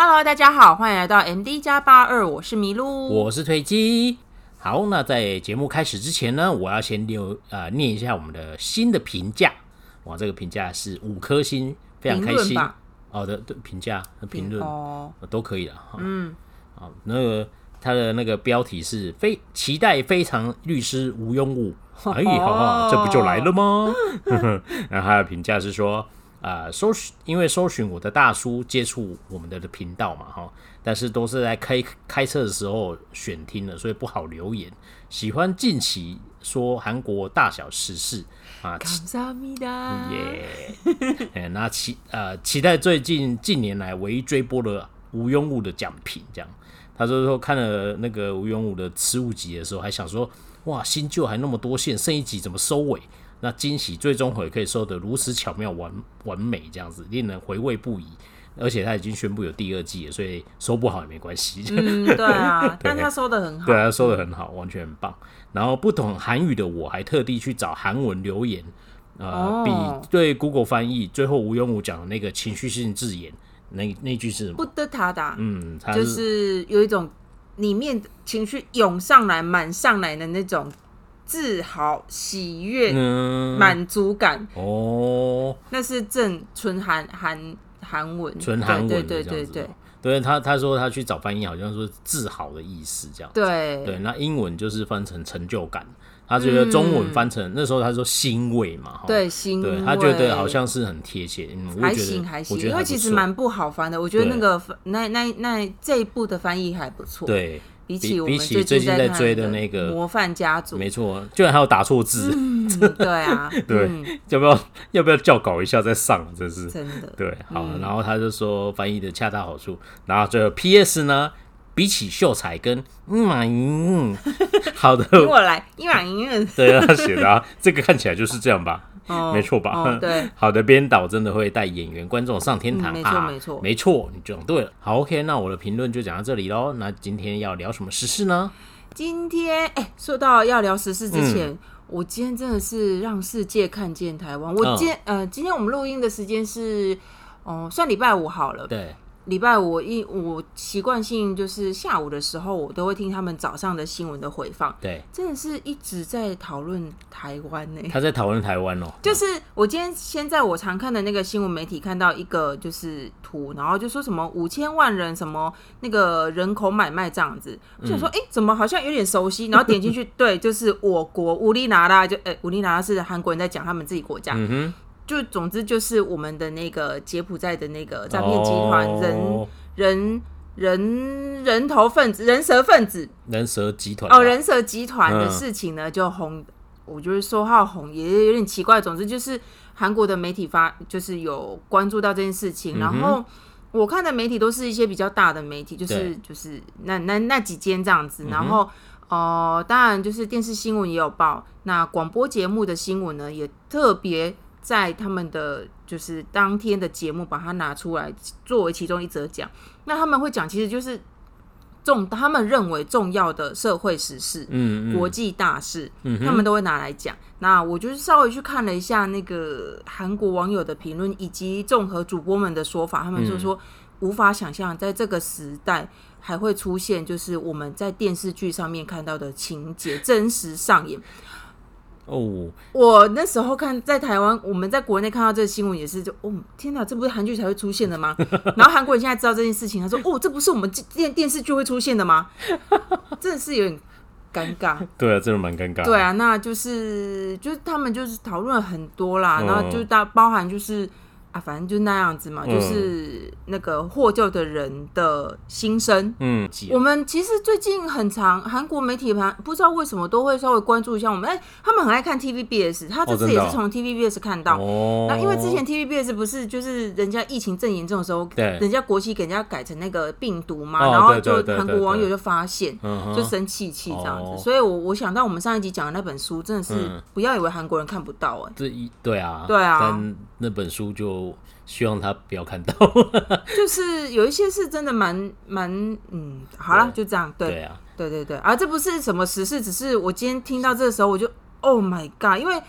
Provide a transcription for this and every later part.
Hello，大家好，欢迎来到 MD 加八二，我是麋鹿，我是推机。好，那在节目开始之前呢，我要先留啊、呃、念一下我们的新的评价。哇，这个评价是五颗星，非常开心。哦的的评价评论哦都可以的。嗯，好，那个他的那个标题是非期待非常律师吴庸武。哎，好好，这不就来了吗？然后他的评价是说。啊、呃，搜寻，因为搜寻我的大叔接触我们的的频道嘛，哈，但是都是在开开车的时候选听的，所以不好留言。喜欢近期说韩国大小时事啊，耶，哎，那期呃期待最近近年来唯一追播的吴庸武的奖品，这样。他说说看了那个吴庸武的吃物集的时候，还想说哇，新旧还那么多线，剩一集怎么收尾？那惊喜最终回可以收得如此巧妙完完美，这样子令人回味不已。而且他已经宣布有第二季了，所以收不好也没关系。嗯，对啊，但他收的很好，对啊，收的很好，完全很棒。然后不懂韩语的我还特地去找韩文留言，呃，哦、比对 Google 翻译最后吴庸武讲的那个情绪性字眼，那那句是什么？不得他的，嗯，就是有一种里面情绪涌上来、满上来的那种。自豪、喜悦、满、嗯、足感哦，那是正纯韩韩韩文，纯韩文，对对对对对。对他他说他去找翻译，好像说自豪的意思这样。对对，那英文就是翻成成就感，他觉得中文翻成、嗯、那时候他说欣慰嘛，对欣慰，他觉得好像是很贴切。嗯，还行还行，因为其实蛮不好翻的，我觉得那个那那那这一部的翻译还不错。对。比起我们最近在追的那个模范家族，没错，居然还有打错字，嗯、对啊，对，嗯、要不要要不要校稿一下再上？真是真的，对，好，嗯、然后他就说翻译的恰到好处，然后最后 P.S. 呢，比起秀才跟嗯嘛嗯，好的，给我来对啊，他写的啊，这个看起来就是这样吧。哦、没错吧？哦、对，好的编导真的会带演员、观众上天堂。没错，没错，没错，你讲对了。好，OK，那我的评论就讲到这里喽。那今天要聊什么时事呢？今天，哎，说到要聊时事之前，嗯、我今天真的是让世界看见台湾。我今呃，今天我们录音的时间是，哦、呃，算礼拜五好了。对。礼拜五一，我习惯性就是下午的时候，我都会听他们早上的新闻的回放。对，真的是一直在讨论台湾呢、欸。他在讨论台湾哦。就是我今天先在我常看的那个新闻媒体看到一个就是图，然后就说什么五千万人什么那个人口买卖这样子。我想说，哎、嗯欸，怎么好像有点熟悉？然后点进去，对，就是我国乌里拿拉，就哎，乌里拿拉是韩国人在讲他们自己国家。嗯哼。就总之就是我们的那个柬埔寨的那个诈骗集团，人人人人头分子、人蛇分子、人蛇集团哦，人蛇集团的事情呢，就红，我觉得说话红也有点奇怪。总之就是韩国的媒体发，就是有关注到这件事情。然后我看的媒体都是一些比较大的媒体，就是就是那那那几间这样子。然后哦，当然就是电视新闻也有报，那广播节目的新闻呢也特别。在他们的就是当天的节目，把它拿出来作为其中一则讲。那他们会讲，其实就是重他们认为重要的社会时事、嗯，嗯国际大事，嗯、他们都会拿来讲。那我就是稍微去看了一下那个韩国网友的评论，以及综合主播们的说法，他们就说无法想象在这个时代还会出现，就是我们在电视剧上面看到的情节真实上演。哦，我那时候看在台湾，我们在国内看到这个新闻也是就，哦，天哪，这不是韩剧才会出现的吗？然后韩国人现在知道这件事情，他说，哦，这不是我们电电视剧会出现的吗？真的是有点尴尬。对啊，真的蛮尴尬。对啊，那就是就是他们就是讨论了很多啦，然后就大包含就是。啊，反正就那样子嘛，嗯、就是那个获救的人的心声。嗯，我们其实最近很长韩国媒体盘，不知道为什么都会稍微关注一下我们。哎、欸，他们很爱看 TVBS，他这次也是从 TVBS 看到。哦，那因为之前 TVBS 不是就是人家疫情正严重的时候，对，人家国旗给人家改成那个病毒嘛，哦、然后就韩国网友就发现，就生气气这样子。哦、所以我我想到我们上一集讲的那本书，真的是不要以为韩国人看不到哎、欸，这一对啊，对啊，那本书就希望他不要看到，就是有一些是真的蛮蛮嗯，好了，就这样，对，对啊，对对对，啊，这不是什么时事，只是我今天听到这个时候，我就 Oh my God，因为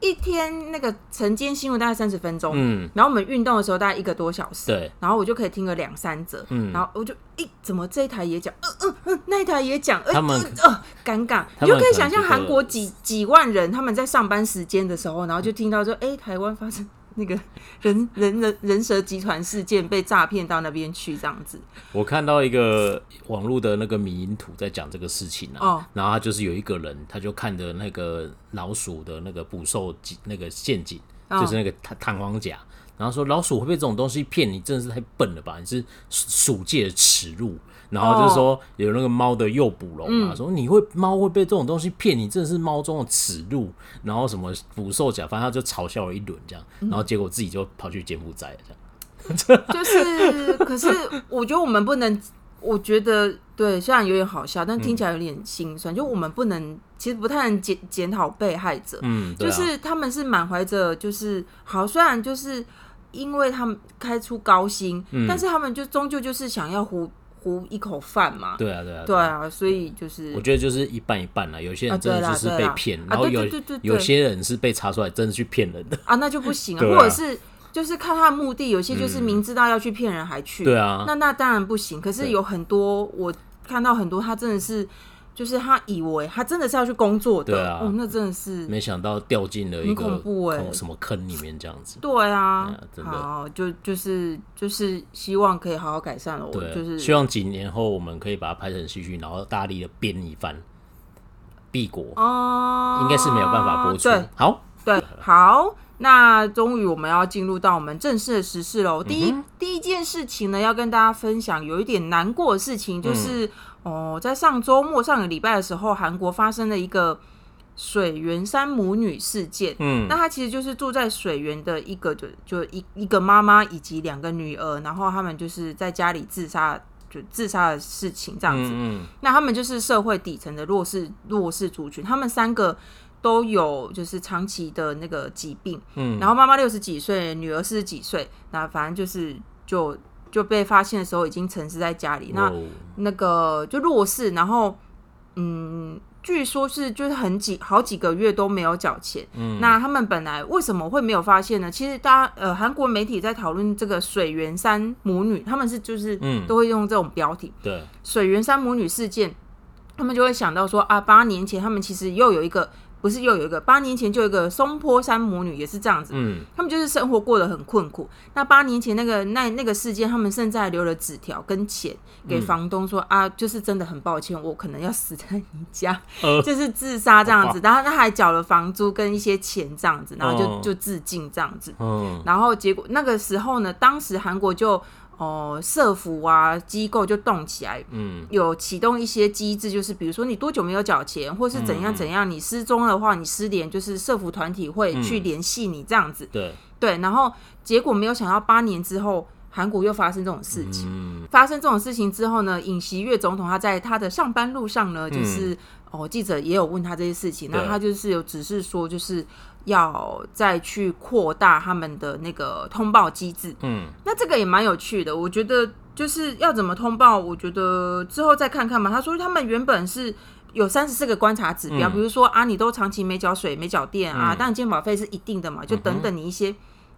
一天那个晨间新闻大概三十分钟，嗯，然后我们运动的时候大概一个多小时，对，然后我就可以听个两三折，嗯，然后我就，哎，怎么这一台也讲，嗯嗯嗯，那一台也讲，呃、他们呃尴尬，你就可以想象韩国几几万人他们在上班时间的时候，然后就听到说，哎，台湾发生。那个人人人人蛇集团事件被诈骗到那边去，这样子。我看到一个网络的那个迷因图在讲这个事情啊，哦、然后他就是有一个人，他就看着那个老鼠的那个捕兽那个陷阱，哦、就是那个弹弹簧夹，然后说老鼠会被这种东西骗你，真的是太笨了吧？你是鼠界的耻辱。然后就是说有那个猫的诱捕笼啊，嗯、说你会猫会被这种东西骗你，真的是猫中的耻辱。然后什么捕兽夹，反正他就嘲笑了一轮这样，然后结果自己就跑去柬埔寨了这样。就是，可是我觉得我们不能，我觉得对，虽然有点好笑，但听起来有点心酸。嗯、就我们不能，其实不太能检检讨被害者。嗯，啊、就是他们是满怀着就是好，虽然就是因为他们开出高薪，嗯、但是他们就终究就是想要糊。糊一口饭嘛，对啊，对啊，对啊，所以就是我觉得就是一半一半啦。有些人真的就是被骗，然后有有些人是被查出来真的去骗人的啊，那就不行 啊。或者是就是看他的目的，有些就是明知道要去骗人还去，对啊，那那当然不行。可是有很多我看到很多，他真的是。就是他以为他真的是要去工作的，对啊，哦，那真的是没想到掉进了一个恐怖哎，什么坑里面这样子。对啊，真的，好，就就是就是希望可以好好改善了。我就是希望几年后我们可以把它拍成戏剧，然后大力的编一番。敝国哦，应该是没有办法播出。对，好，对，好，那终于我们要进入到我们正式的时事喽。第一第一件事情呢，要跟大家分享有一点难过的事情，就是。哦，在上周末、上个礼拜的时候，韩国发生了一个水源山母女事件。嗯，那她其实就是住在水源的一个，就就一一个妈妈以及两个女儿，然后他们就是在家里自杀，就自杀的事情这样子。嗯，嗯，那他们就是社会底层的弱势弱势族群，他们三个都有就是长期的那个疾病。嗯，然后妈妈六十几岁，女儿四十几岁，那反正就是就。就被发现的时候已经沉尸在家里，那那个就弱势，然后嗯，据说是就是很几好几个月都没有缴钱。嗯，那他们本来为什么会没有发现呢？其实大家呃，韩国媒体在讨论这个水源山母女，他们是就是都会用这种标题，对水源山母女事件，他们就会想到说啊，八年前他们其实又有一个。不是又有一个八年前就有一个松坡山母女也是这样子，嗯，他们就是生活过得很困苦。那八年前那个那那个事件，他们甚至还留了纸条跟钱给房东说、嗯、啊，就是真的很抱歉，我可能要死在你家，呃、就是自杀这样子。然后他还缴了房租跟一些钱这样子，然后就就自尽这样子。嗯，然后结果那个时候呢，当时韩国就。哦，社服啊机构就动起来，嗯，有启动一些机制，就是比如说你多久没有缴钱，或是怎样怎样，你失踪的话，你失联，就是社服团体会去联系你这样子，嗯、对对。然后结果没有想到，八年之后，韩国又发生这种事情。嗯、发生这种事情之后呢，尹锡悦总统他在他的上班路上呢，就是、嗯、哦，记者也有问他这些事情，那他就是有只是说就是。要再去扩大他们的那个通报机制，嗯，那这个也蛮有趣的。我觉得就是要怎么通报，我觉得之后再看看吧。他说他们原本是有三十四个观察指标，嗯、比如说啊，你都长期没缴水、没缴电啊，当然健保费是一定的嘛，就等等你一些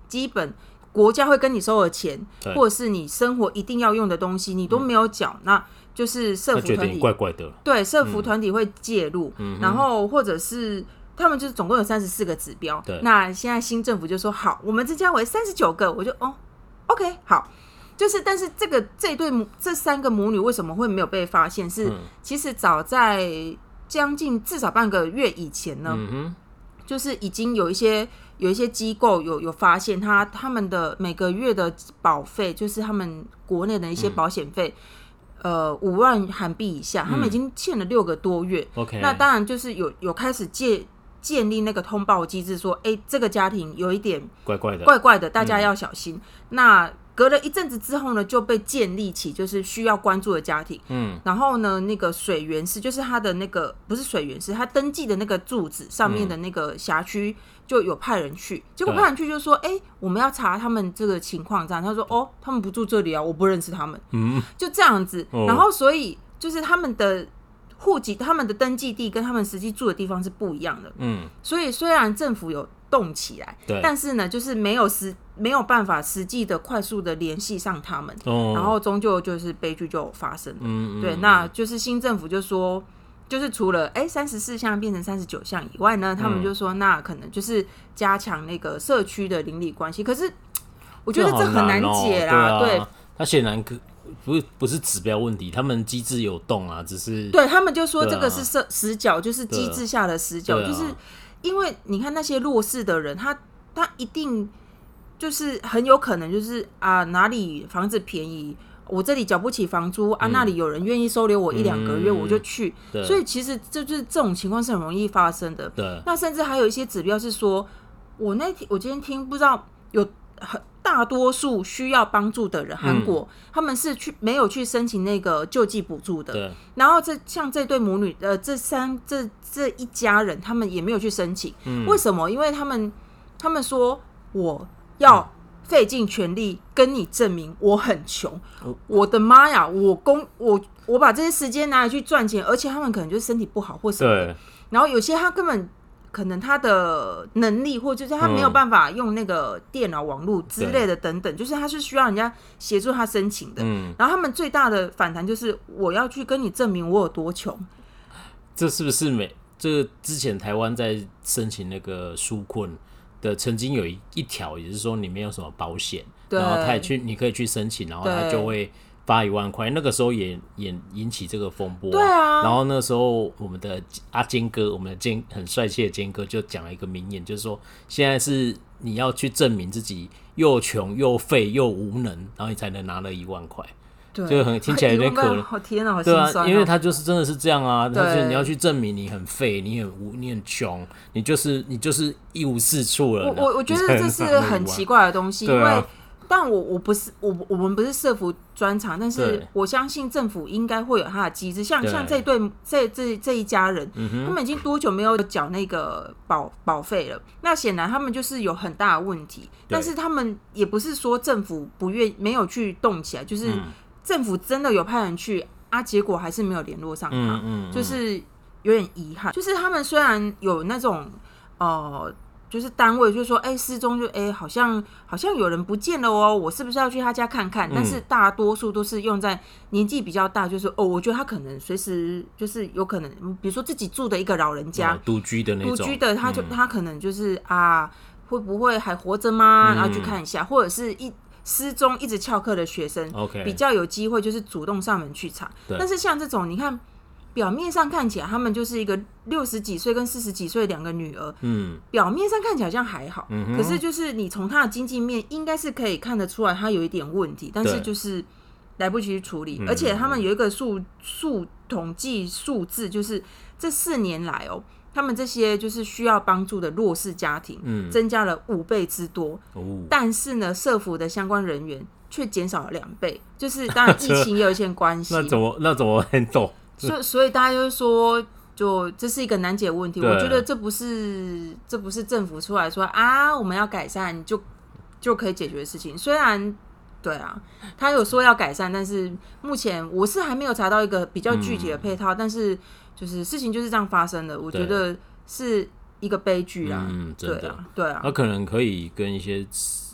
基本国家会跟你收的钱，对。或者是你生活一定要用的东西，你都没有缴，嗯、那就是社服团体。怪怪的，对，社服团体会介入，嗯、然后或者是。他们就是总共有三十四个指标，对。那现在新政府就说好，我们增加为三十九个，我就哦，OK，好。就是，但是这个这对母这三个母女为什么会没有被发现？是、嗯、其实早在将近至少半个月以前呢，就是已经有一些有一些机构有有发现他他们的每个月的保费，就是他们国内的一些保险费，嗯、呃，五万韩币以下，他们已经欠了六个多月。OK，、嗯、那当然就是有有开始借。建立那个通报机制，说，哎、欸，这个家庭有一点怪怪的，怪怪的，大家要小心。嗯、那隔了一阵子之后呢，就被建立起就是需要关注的家庭。嗯，然后呢，那个水源是，就是他的那个不是水源是，他登记的那个住址上面的那个辖区就有派人去，嗯、结果派人去就说，哎、欸，我们要查他们这个情况，这样他说，哦，他们不住这里啊，我不认识他们。嗯，就这样子，哦、然后所以就是他们的。户籍他们的登记地跟他们实际住的地方是不一样的，嗯，所以虽然政府有动起来，对，但是呢，就是没有实没有办法实际的快速的联系上他们，哦、然后终究就是悲剧就发生了。嗯，对，那就是新政府就说，就是除了哎三十四项变成三十九项以外呢，他们就说那可能就是加强那个社区的邻里关系。可是我觉得这很难解啦，对，他显然可。不是不是指标问题，他们机制有动啊，只是对他们就说这个是死死角，就是机制下的死角，啊、就是因为你看那些弱势的人，他他一定就是很有可能就是啊哪里房子便宜，我这里缴不起房租啊，那里有人愿意收留我一两个月，我就去，嗯、所以其实这就是这种情况是很容易发生的。对，那甚至还有一些指标是说，我那天我今天听不知道有很。大多数需要帮助的人，韩国、嗯、他们是去没有去申请那个救济补助的。对。然后这像这对母女，呃，这三这这一家人，他们也没有去申请。嗯。为什么？因为他们他们说我要费尽全力跟你证明我很穷。嗯、我的妈呀！我工我我把这些时间拿来去赚钱，而且他们可能就是身体不好或什么的。对。然后有些他根本。可能他的能力，或者就是他没有办法用那个电脑网络之类的等等，就是他是需要人家协助他申请的。嗯，然后他们最大的反弹就是我要去跟你证明我有多穷。这是不是每？这之前台湾在申请那个纾困的，曾经有一一条，也是说你没有什么保险，然后他也去，你可以去申请，然后他就会。发一万块，那个时候也也引起这个风波，啊。对啊。然后那时候我们的阿坚哥，我们的坚很帅气的坚哥就讲了一个名言，就是说现在是你要去证明自己又穷又废又无能，然后你才能拿了一万块。对。就很听起来有点 可怜。好天啊，好对啊，因为他就是真的是这样啊，但是你要去证明你很废，你很无，你很穷，你就是你就是一无是处了。我我我觉得这是很奇怪的东西，因为。但我我不是我我们不是社福专场，但是我相信政府应该会有它的机制。像像这对这这这一家人，他们已经多久没有缴那个保保费了？那显然他们就是有很大的问题。但是他们也不是说政府不愿没有去动起来，就是政府真的有派人去啊，结果还是没有联络上他，就是有点遗憾。就是他们虽然有那种哦。呃就是单位就是说，哎、欸，失踪就哎、欸，好像好像有人不见了哦，我是不是要去他家看看？嗯、但是大多数都是用在年纪比较大，就是哦，我觉得他可能随时就是有可能，比如说自己住的一个老人家，独居的那种，独居的，他就、嗯、他可能就是啊，会不会还活着吗？嗯、然后去看一下，或者是一失踪一直翘课的学生比较有机会就是主动上门去查。但是像这种，你看。表面上看起来，他们就是一个六十几岁跟四十几岁两个女儿。嗯，表面上看起来好像还好，嗯、可是就是你从他的经济面，应该是可以看得出来，他有一点问题，但是就是来不及去处理。而且他们有一个数数统计数字，就是这四年来哦，他们这些就是需要帮助的弱势家庭，嗯，增加了五倍之多。哦，但是呢，社福的相关人员却减少了两倍，就是当然疫情也有一些关系。那怎么那怎么很懂？所以，所以大家就是说，就这是一个难解问题。我觉得这不是，这不是政府出来说啊，我们要改善就就可以解决的事情。虽然，对啊，他有说要改善，但是目前我是还没有查到一个比较具体的配套。嗯、但是，就是事情就是这样发生的，我觉得是一个悲剧啊。嗯，真的，对啊，对啊。那可能可以跟一些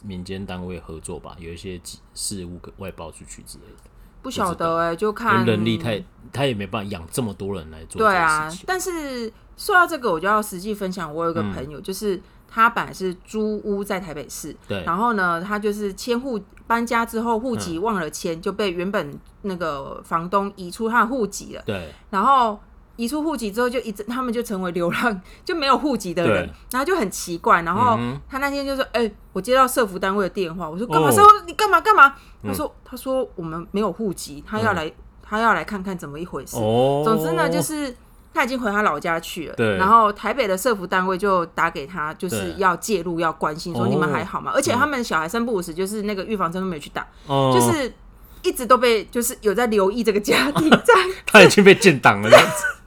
民间单位合作吧，有一些事务外包出去之类的。不晓得哎、欸，就看人力太，他也没办法养这么多人来做。对啊，但是说到这个，我就要实际分享。我有个朋友，就是他本来是租屋在台北市，对，然后呢，他就是迁户搬家之后，户籍忘了迁，就被原本那个房东移出他的户籍了。对，然后。移出户籍之后，就一直他们就成为流浪，就没有户籍的人，然后就很奇怪。然后他那天就说：“哎、欸，我接到社福单位的电话，我说干嘛？哦、说你干嘛干嘛？”他说：“他说我们没有户籍，他要来，嗯、他要来看看怎么一回事。哦”总之呢，就是他已经回他老家去了。对然后台北的社福单位就打给他，就是要介入，要关心，说你们还好吗？哦、而且他们小孩三不五时，就是那个预防针都没有去打，哦、就是一直都被，就是有在留意这个家庭，在他已经被建档了。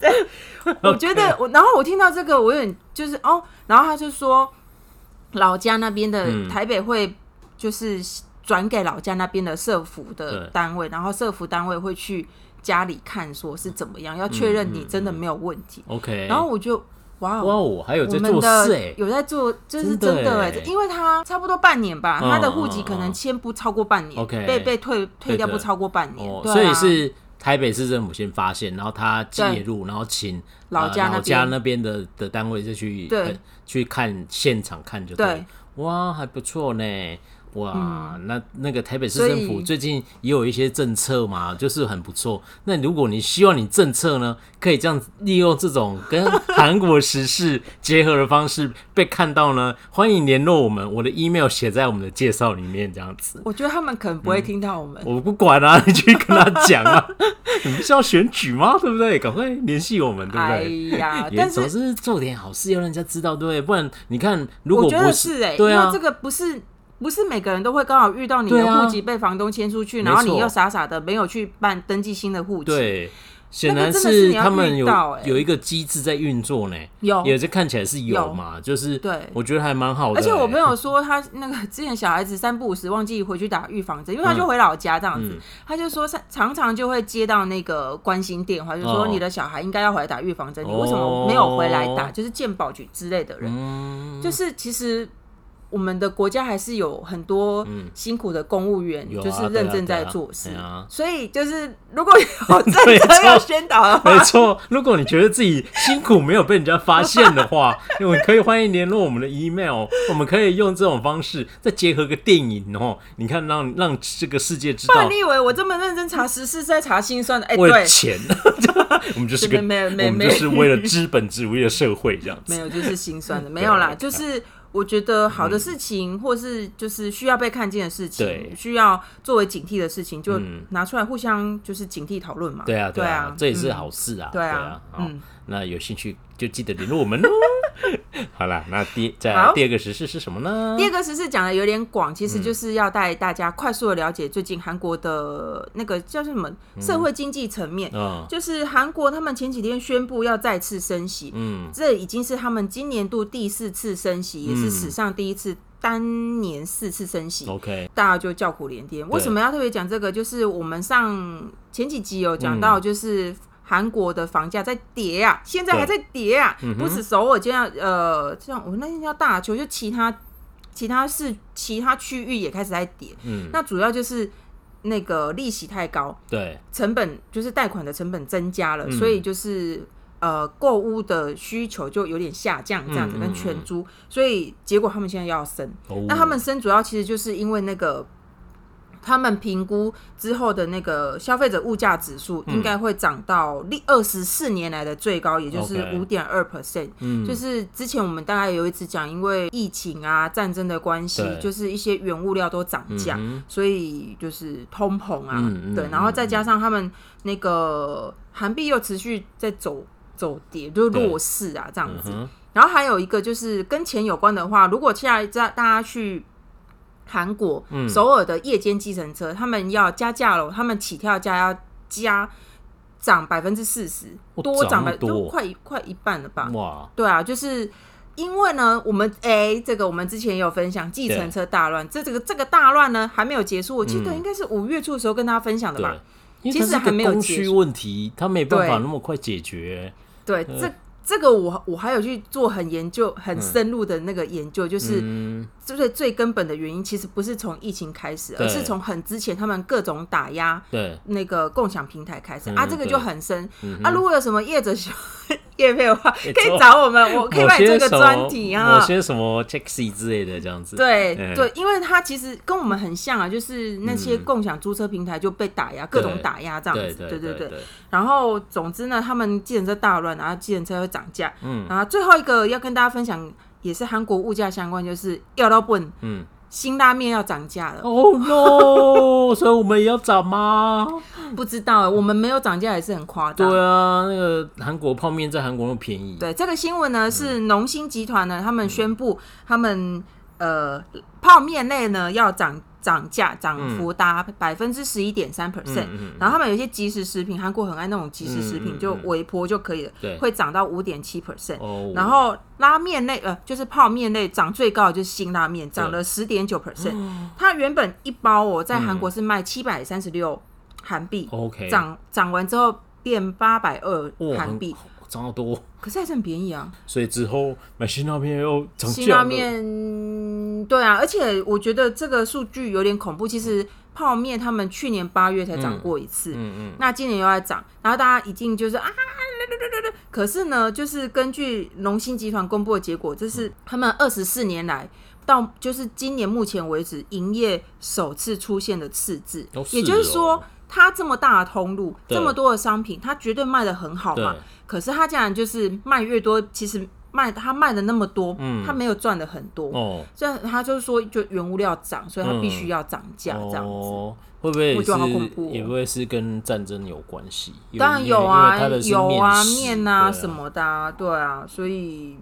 对，我觉得我，然后我听到这个，我有点就是哦，然后他就说，老家那边的台北会就是转给老家那边的社福的单位，然后社福单位会去家里看，说是怎么样，要确认你真的没有问题。OK，然后我就哇哇哦，还有在做事哎，有在做，就是真的哎，因为他差不多半年吧，他的户籍可能签不超过半年被被退退掉不超过半年，所以是台北市政府先发现，然后他介入，然后请老家老家那边的的单位再去去看现场看就对，哇，还不错呢。哇，嗯、那那个台北市政府最近也有一些政策嘛，就是很不错。那如果你希望你政策呢，可以这样利用这种跟 韩国时事结合的方式被看到呢，欢迎联络我们，我的 email 写在我们的介绍里面，这样子。我觉得他们可能不会听到我们，嗯、我不管啊，你去跟他讲啊，你不是要选举吗？对不对？赶快联系我们，对不对？哎呀，也总是做点好事，要让人家知道，对不对？不然你看，如果不是，是欸、对啊，这个不是。不是每个人都会刚好遇到你的户籍被房东迁出去，啊、然后你又傻傻的没有去办登记新的户籍。对，显然是他们有有一个机制在运作呢。有，也是看起来是有嘛，有就是对，我觉得还蛮好的。而且我朋友说，他那个之前小孩子三不五时忘记回去打预防针，因为他就回老家这样子，嗯、他就说常常就会接到那个关心电话，就说你的小孩应该要回来打预防针，哦、你为什么没有回来打？就是健保局之类的人，嗯、就是其实。我们的国家还是有很多辛苦的公务员，就是认真在做事。所以就是如果有真的要宣导的话，没错。如果你觉得自己辛苦没有被人家发现的话，你可以欢迎联络我们的 email，我们可以用这种方式再结合个电影哦。你看，让让这个世界知道。你以为我这么认真查实事是在查心酸的？哎，为了钱，我们就是个，我们就是为了资本主义的社会这样子。没有，就是心酸的，没有啦，就是。我觉得好的事情，或是就是需要被看见的事情，需要作为警惕的事情，就拿出来互相就是警惕讨论嘛。对啊，对啊，这也是好事啊。对啊，嗯，那有兴趣就记得联络我们哦。好了，那第再第二个时事是什么呢？第二个时事讲的有点广，其实就是要带大家快速的了解最近韩国的那个叫什么社会经济层面。嗯，就是韩国他们前几天宣布要再次升息，嗯，这已经是他们今年度第四次升息，也是史上第一次单年四次升息。OK，大家就叫苦连天。为什么要特别讲这个？就是我们上前几集有讲到，就是。韩国的房价在跌啊，现在还在跌啊，嗯、不止首尔这样，呃，像我那天叫大邱，就其他其他市、其他区域也开始在跌。嗯，那主要就是那个利息太高，对，成本就是贷款的成本增加了，嗯、所以就是呃购物的需求就有点下降，这样子跟全租，嗯嗯。嗯，所以结果他们现在要升，哦、那他们升主要其实就是因为那个。他们评估之后的那个消费者物价指数应该会涨到历二十四年来的最高，也就是五点二 percent。嗯，就是之前我们大概有一次讲，因为疫情啊、战争的关系，就是一些原物料都涨价，所以就是通膨啊，对，然后再加上他们那个韩币又持续在走走跌，就是弱势啊这样子。然后还有一个就是跟钱有关的话，如果现在在大家去。韩国首尔的夜间计程车，他们要加价了，他们起跳价要加涨百分之四十，多涨百都快快一半了吧？哇！对啊，就是因为呢，我们哎，这个我们之前也有分享计程车大乱，这这个这个大乱呢还没有结束，我记得应该是五月初的时候跟大家分享的吧？其实还没有供需问题，他没办法那么快解决。对，这。这个我我还有去做很研究很深入的那个研究，就是最最根本的原因，其实不是从疫情开始，而是从很之前他们各种打压对。那个共享平台开始啊，这个就很深。啊。如果有什么业者想 业配的话，可以找我们，我可以来做个专题啊，某些什么 taxi 之类的这样子。对对，因为它其实跟我们很像啊，就是那些共享租车平台就被打压，各种打压这样子。对对对。然后总之呢，他们计程车大乱，然后计程车会涨。涨价，嗯，然后最后一个要跟大家分享，也是韩国物价相关，就是要到本，嗯，辛拉面要涨价了。哦 no！所以我们也要涨吗？不知道，我们没有涨价也是很夸张。对啊，那个韩国泡面在韩国那么便宜。对，这个新闻呢是农心集团呢，他们宣布他们呃泡面类呢要涨。涨价涨幅达百分之十一点三 percent，然后他们有一些即食食品，韩国很爱那种即食食品，就微波就可以了，会涨到五点七 percent。然后拉面类呃，就是泡面类涨最高的就是辛拉面，涨了十点九 percent。它原本一包哦，在韩国是卖七百三十六韩币，OK，，涨涨完之后变八百二韩币。涨好多，可是还是很便宜啊。所以之后买辛拉面又涨价了。辛拉面，对啊，而且我觉得这个数据有点恐怖。其实泡面他们去年八月才涨过一次，嗯嗯，嗯，那今年又在涨，然后大家一定就是啊，可是呢，就是根据农心集团公布的结果，这是他们二十四年来。到就是今年目前为止，营业首次出现的赤字，哦，也就是说，它这么大的通路，这么多的商品，它绝对卖的很好嘛。可是它竟然就是卖越多，其实卖它卖的那么多，嗯，它没有赚的很多哦。所以他就是说，就原物料涨，所以它必须要涨价这样子。哦，会不会我觉得好恐怖？也不会是跟战争有关系？当然有啊，有啊，面啊什么的，啊，对啊，所以。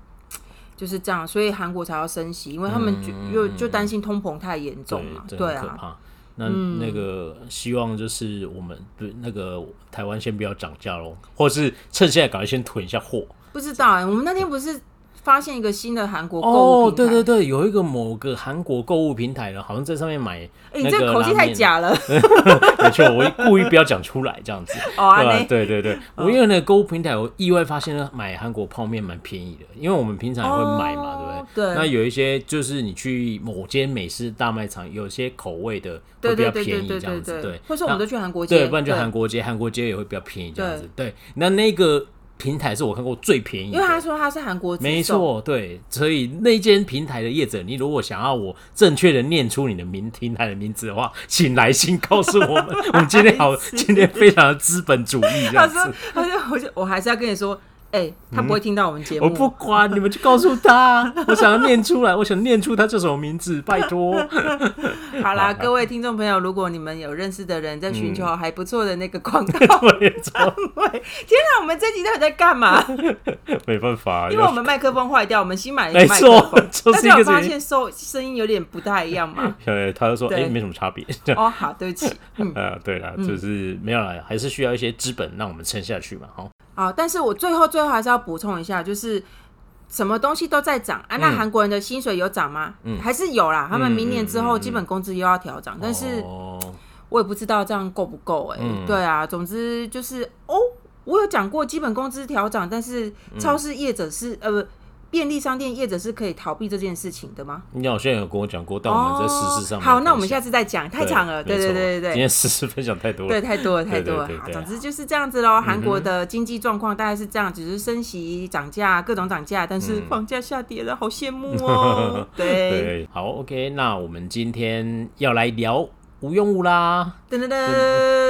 就是这样，所以韩国才要升息，因为他们就又就担心通膨太严重嘛，对，对啊。那那个希望就是我们对那个台湾先不要涨价喽，或者是趁现在赶快先囤一下货。不知道哎、欸，我们那天不是。发现一个新的韩国哦，对对对，有一个某个韩国购物平台呢，好像在上面买。哎、欸，你这个口气太假了。没错，我故意不要讲出来这样子。哦，对对对，哦，我因为那个购物平台，我意外发现了买韩国泡面蛮便宜的，因为我们平常也会买嘛，哦，对不对？对。那有一些就是你去某间美式大卖场，有些口味的会比较便宜这样子，对。或者我们都去韩国街，对，不然就韩国街，韩国街也会比较便宜这样子，对。对那那个。平台是我看过最便宜的，因为他说他是韩国，没错，对，所以那间平台的业者，你如果想要我正确的念出你的名平台的名字的话，请来信告诉我们。我们今天好，今天非常的资本主义这样子。他说，他说，我就我还是要跟你说。哎、欸，他不会听到我们节目、嗯。我不管，你们就告诉他。我想要念出来，我想念出他叫什么名字，拜托。好啦，各位听众朋友，如果你们有认识的人在寻求还不错的那个广告 位，天哪，我们这集到底在干嘛？没办法，因为我们麦克风坏掉，我们新买了一个麦克风，但是我发现收声音有点不太一样嘛。对，他就说，哎、欸，没什么差别。哦，好，对不起。嗯，呃、对了，就是没有了，还是需要一些资本让我们撑下去嘛，好。好，但是我最后最后还是要补充一下，就是什么东西都在涨啊。那韩国人的薪水有涨吗？嗯，还是有啦。他们明年之后基本工资又要调涨，但是我也不知道这样够不够哎。对啊，总之就是哦，我有讲过基本工资调涨，但是超市业者是、嗯、呃不。便利商店业者是可以逃避这件事情的吗？你好像有跟我讲过，但我们在事实上、哦、好，那我们下次再讲，太长了。对对对对对，今天事实分享太多了，对，太多了太多了。总之就是这样子喽。韩国的经济状况大概是这样，只是升息、涨价、各种涨价，但是房价下跌了，好羡慕哦。对，对，好，OK，那我们今天要来聊无用物啦。噔噔噔，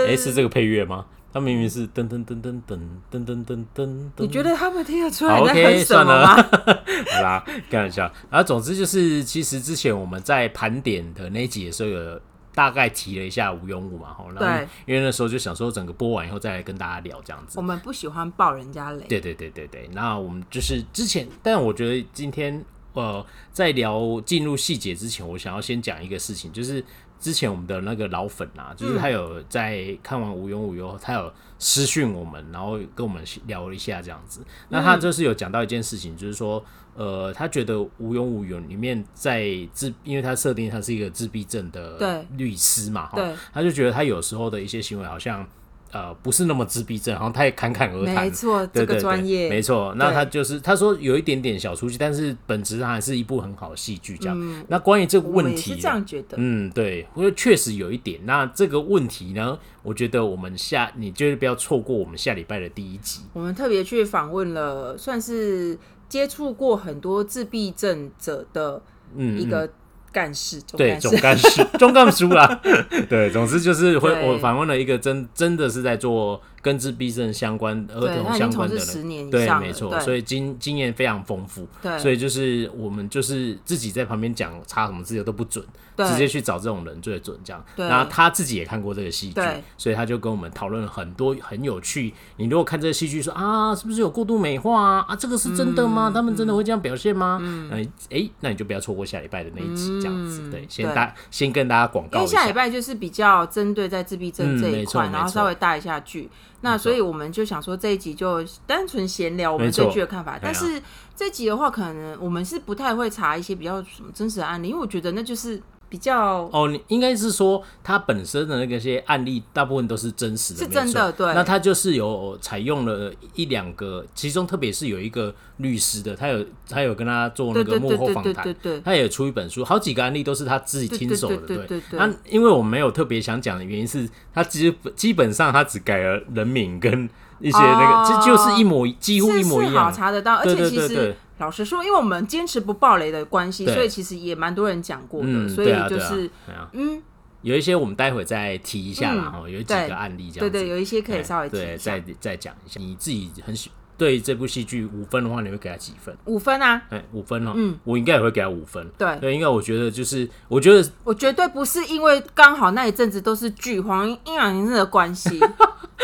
哎，是这个配乐吗？他明明是噔噔噔噔噔噔噔噔噔，你觉得他们听得出来在哼什么吗？好，okay, 算了 好啦，开玩笑。然后总之就是，其实之前我们在盘点的那一集的时候，有大概提了一下无用物嘛，吼。对。因为那时候就想说，整个播完以后再来跟大家聊这样子。我们不喜欢爆人家雷。对对对对对。那我们就是之前，但我觉得今天呃，在聊进入细节之前，我想要先讲一个事情，就是。之前我们的那个老粉啊，就是他有在看完无用物以后，他有私讯我们，然后跟我们聊了一下这样子。那他就是有讲到一件事情，就是说，呃，他觉得无用物有里面在自，因为他设定他是一个自闭症的律师嘛，哈，他就觉得他有时候的一些行为好像。呃，不是那么自闭症，好像他也侃侃而谈。没错，这个专业没错。那他就是他说有一点点小出息，但是本质上还是一部很好的戏剧。这样、嗯，那关于这个问题，是这样觉得。嗯，对，因为确实有一点。那这个问题呢，我觉得我们下，你就是不要错过我们下礼拜的第一集。我们特别去访问了，算是接触过很多自闭症者的一个、嗯。干事，对总干事，总干事啦，对，总之就是会我访问了一个真真的是在做跟自闭症相关儿童相关的人，对，没错，所以经经验非常丰富，对，所以就是我们就是自己在旁边讲查什么资料都不准，直接去找这种人最准，这样。然后他自己也看过这个戏剧，所以他就跟我们讨论了很多很有趣。你如果看这个戏剧说啊，是不是有过度美化啊？啊，这个是真的吗？嗯、他们真的会这样表现吗？嗯，哎、欸，那你就不要错过下礼拜的那一集，这样子。嗯、对，先大先跟大家广告一下，因为下礼拜就是比较针对在自闭症这一块、嗯，然后稍微带一下剧。那所以我们就想说这一集就单纯闲聊我们对剧的看法。但是这集的话，可能我们是不太会查一些比较什么真实的案例，因为我觉得那就是比较哦，你应该是说它本身的那个些案例，大部分都是真实的，是真的，对。那它就是有采用了一两个，其中特别是有一个律师的，他有他有跟他做那个幕后访谈，他也出一本书，好几个案例都是他自己亲手的，对。对对对。那因为我没有特别想讲的原因是，他基基本上他只改了人名跟一些那个，这就是一模几乎一模一样，好查得到，而且其实。老实说，因为我们坚持不暴雷的关系，所以其实也蛮多人讲过的，嗯、所以就是，啊啊啊、嗯，有一些我们待会再提一下啦，嗯、有几个案例这样子，对，对对，有一些可以稍微提对，再再讲一下。你自己很喜对这部戏剧五分的话，你会给他几分？五分啊，哎、欸，五分哦，嗯，我应该也会给他五分，对对，因为我觉得就是，我觉得我绝对不是因为刚好那一阵子都是剧荒阴阳先生的关系。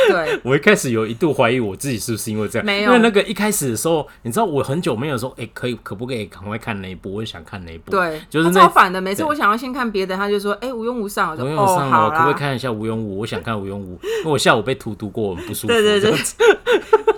对，我一开始有一度怀疑我自己是不是因为这样，没有，因为那个一开始的时候，你知道我很久没有说，哎、欸，可以可不可以赶快看那一部？我想看那一部，对，就是超反的。每次我想要先看别的，他就说，哎、欸，无用无上，我就无用无上，哦、可不可以看一下无用无？我想看无用无，因为我下午被荼毒过，我很不舒服。对对对，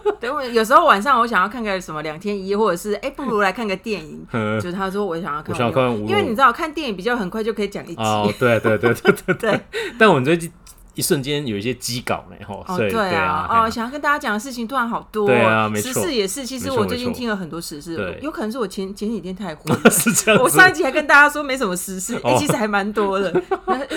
对，我有时候晚上我想要看个什么两天一夜，或者是哎、欸，不如来看个电影。就是他说我想要看无用无，我想看无用无，因为你知道看电影比较很快就可以讲一集。哦，对对对对对对。但我们最近。一瞬间有一些机稿呢，吼，哦，对啊，哦，想要跟大家讲的事情突然好多，对啊，没错，时事也是。其实我最近听了很多时事，有可能是我前前几天太昏，是这样。我上一集还跟大家说没什么时事，哎，其实还蛮多的，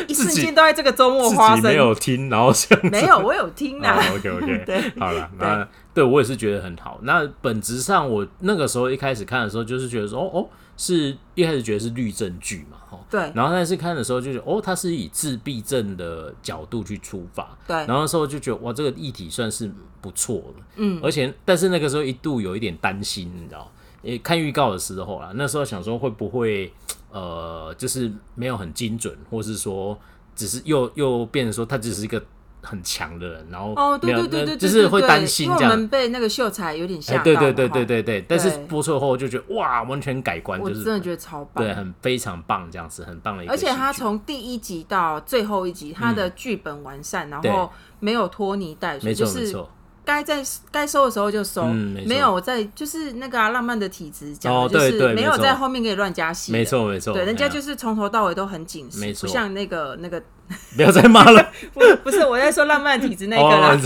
一瞬间都在这个周末发生。没有听，然后没有，我有听啊。OK OK，对，好了，那对我也是觉得很好。那本质上，我那个时候一开始看的时候，就是觉得说，哦哦。是一开始觉得是律政剧嘛，哈，对，然后但是看的时候就觉得，哦，他是以自闭症的角度去出发，对，然后那时候就觉得，哇，这个议题算是不错的，嗯，而且但是那个时候一度有一点担心，你知道，因为看预告的时候啊，那时候想说会不会，呃，就是没有很精准，或是说只是又又变成说它只是一个。很强的人，然后哦，对对对对，就是会担心这样。因为我们被那个秀才有点吓到。对对对对对对，但是播出后就觉得哇，完全改观，就是真的觉得超棒，对，很非常棒，这样子很棒的一个。而且他从第一集到最后一集，他的剧本完善，然后没有拖泥带水，就是该在该收的时候就收，没有在就是那个浪漫的体质讲的就是没有在后面给你乱加戏，没错没错，对，人家就是从头到尾都很紧实，不像那个那个。不要再骂了，不不是我在说浪漫体质那个啦，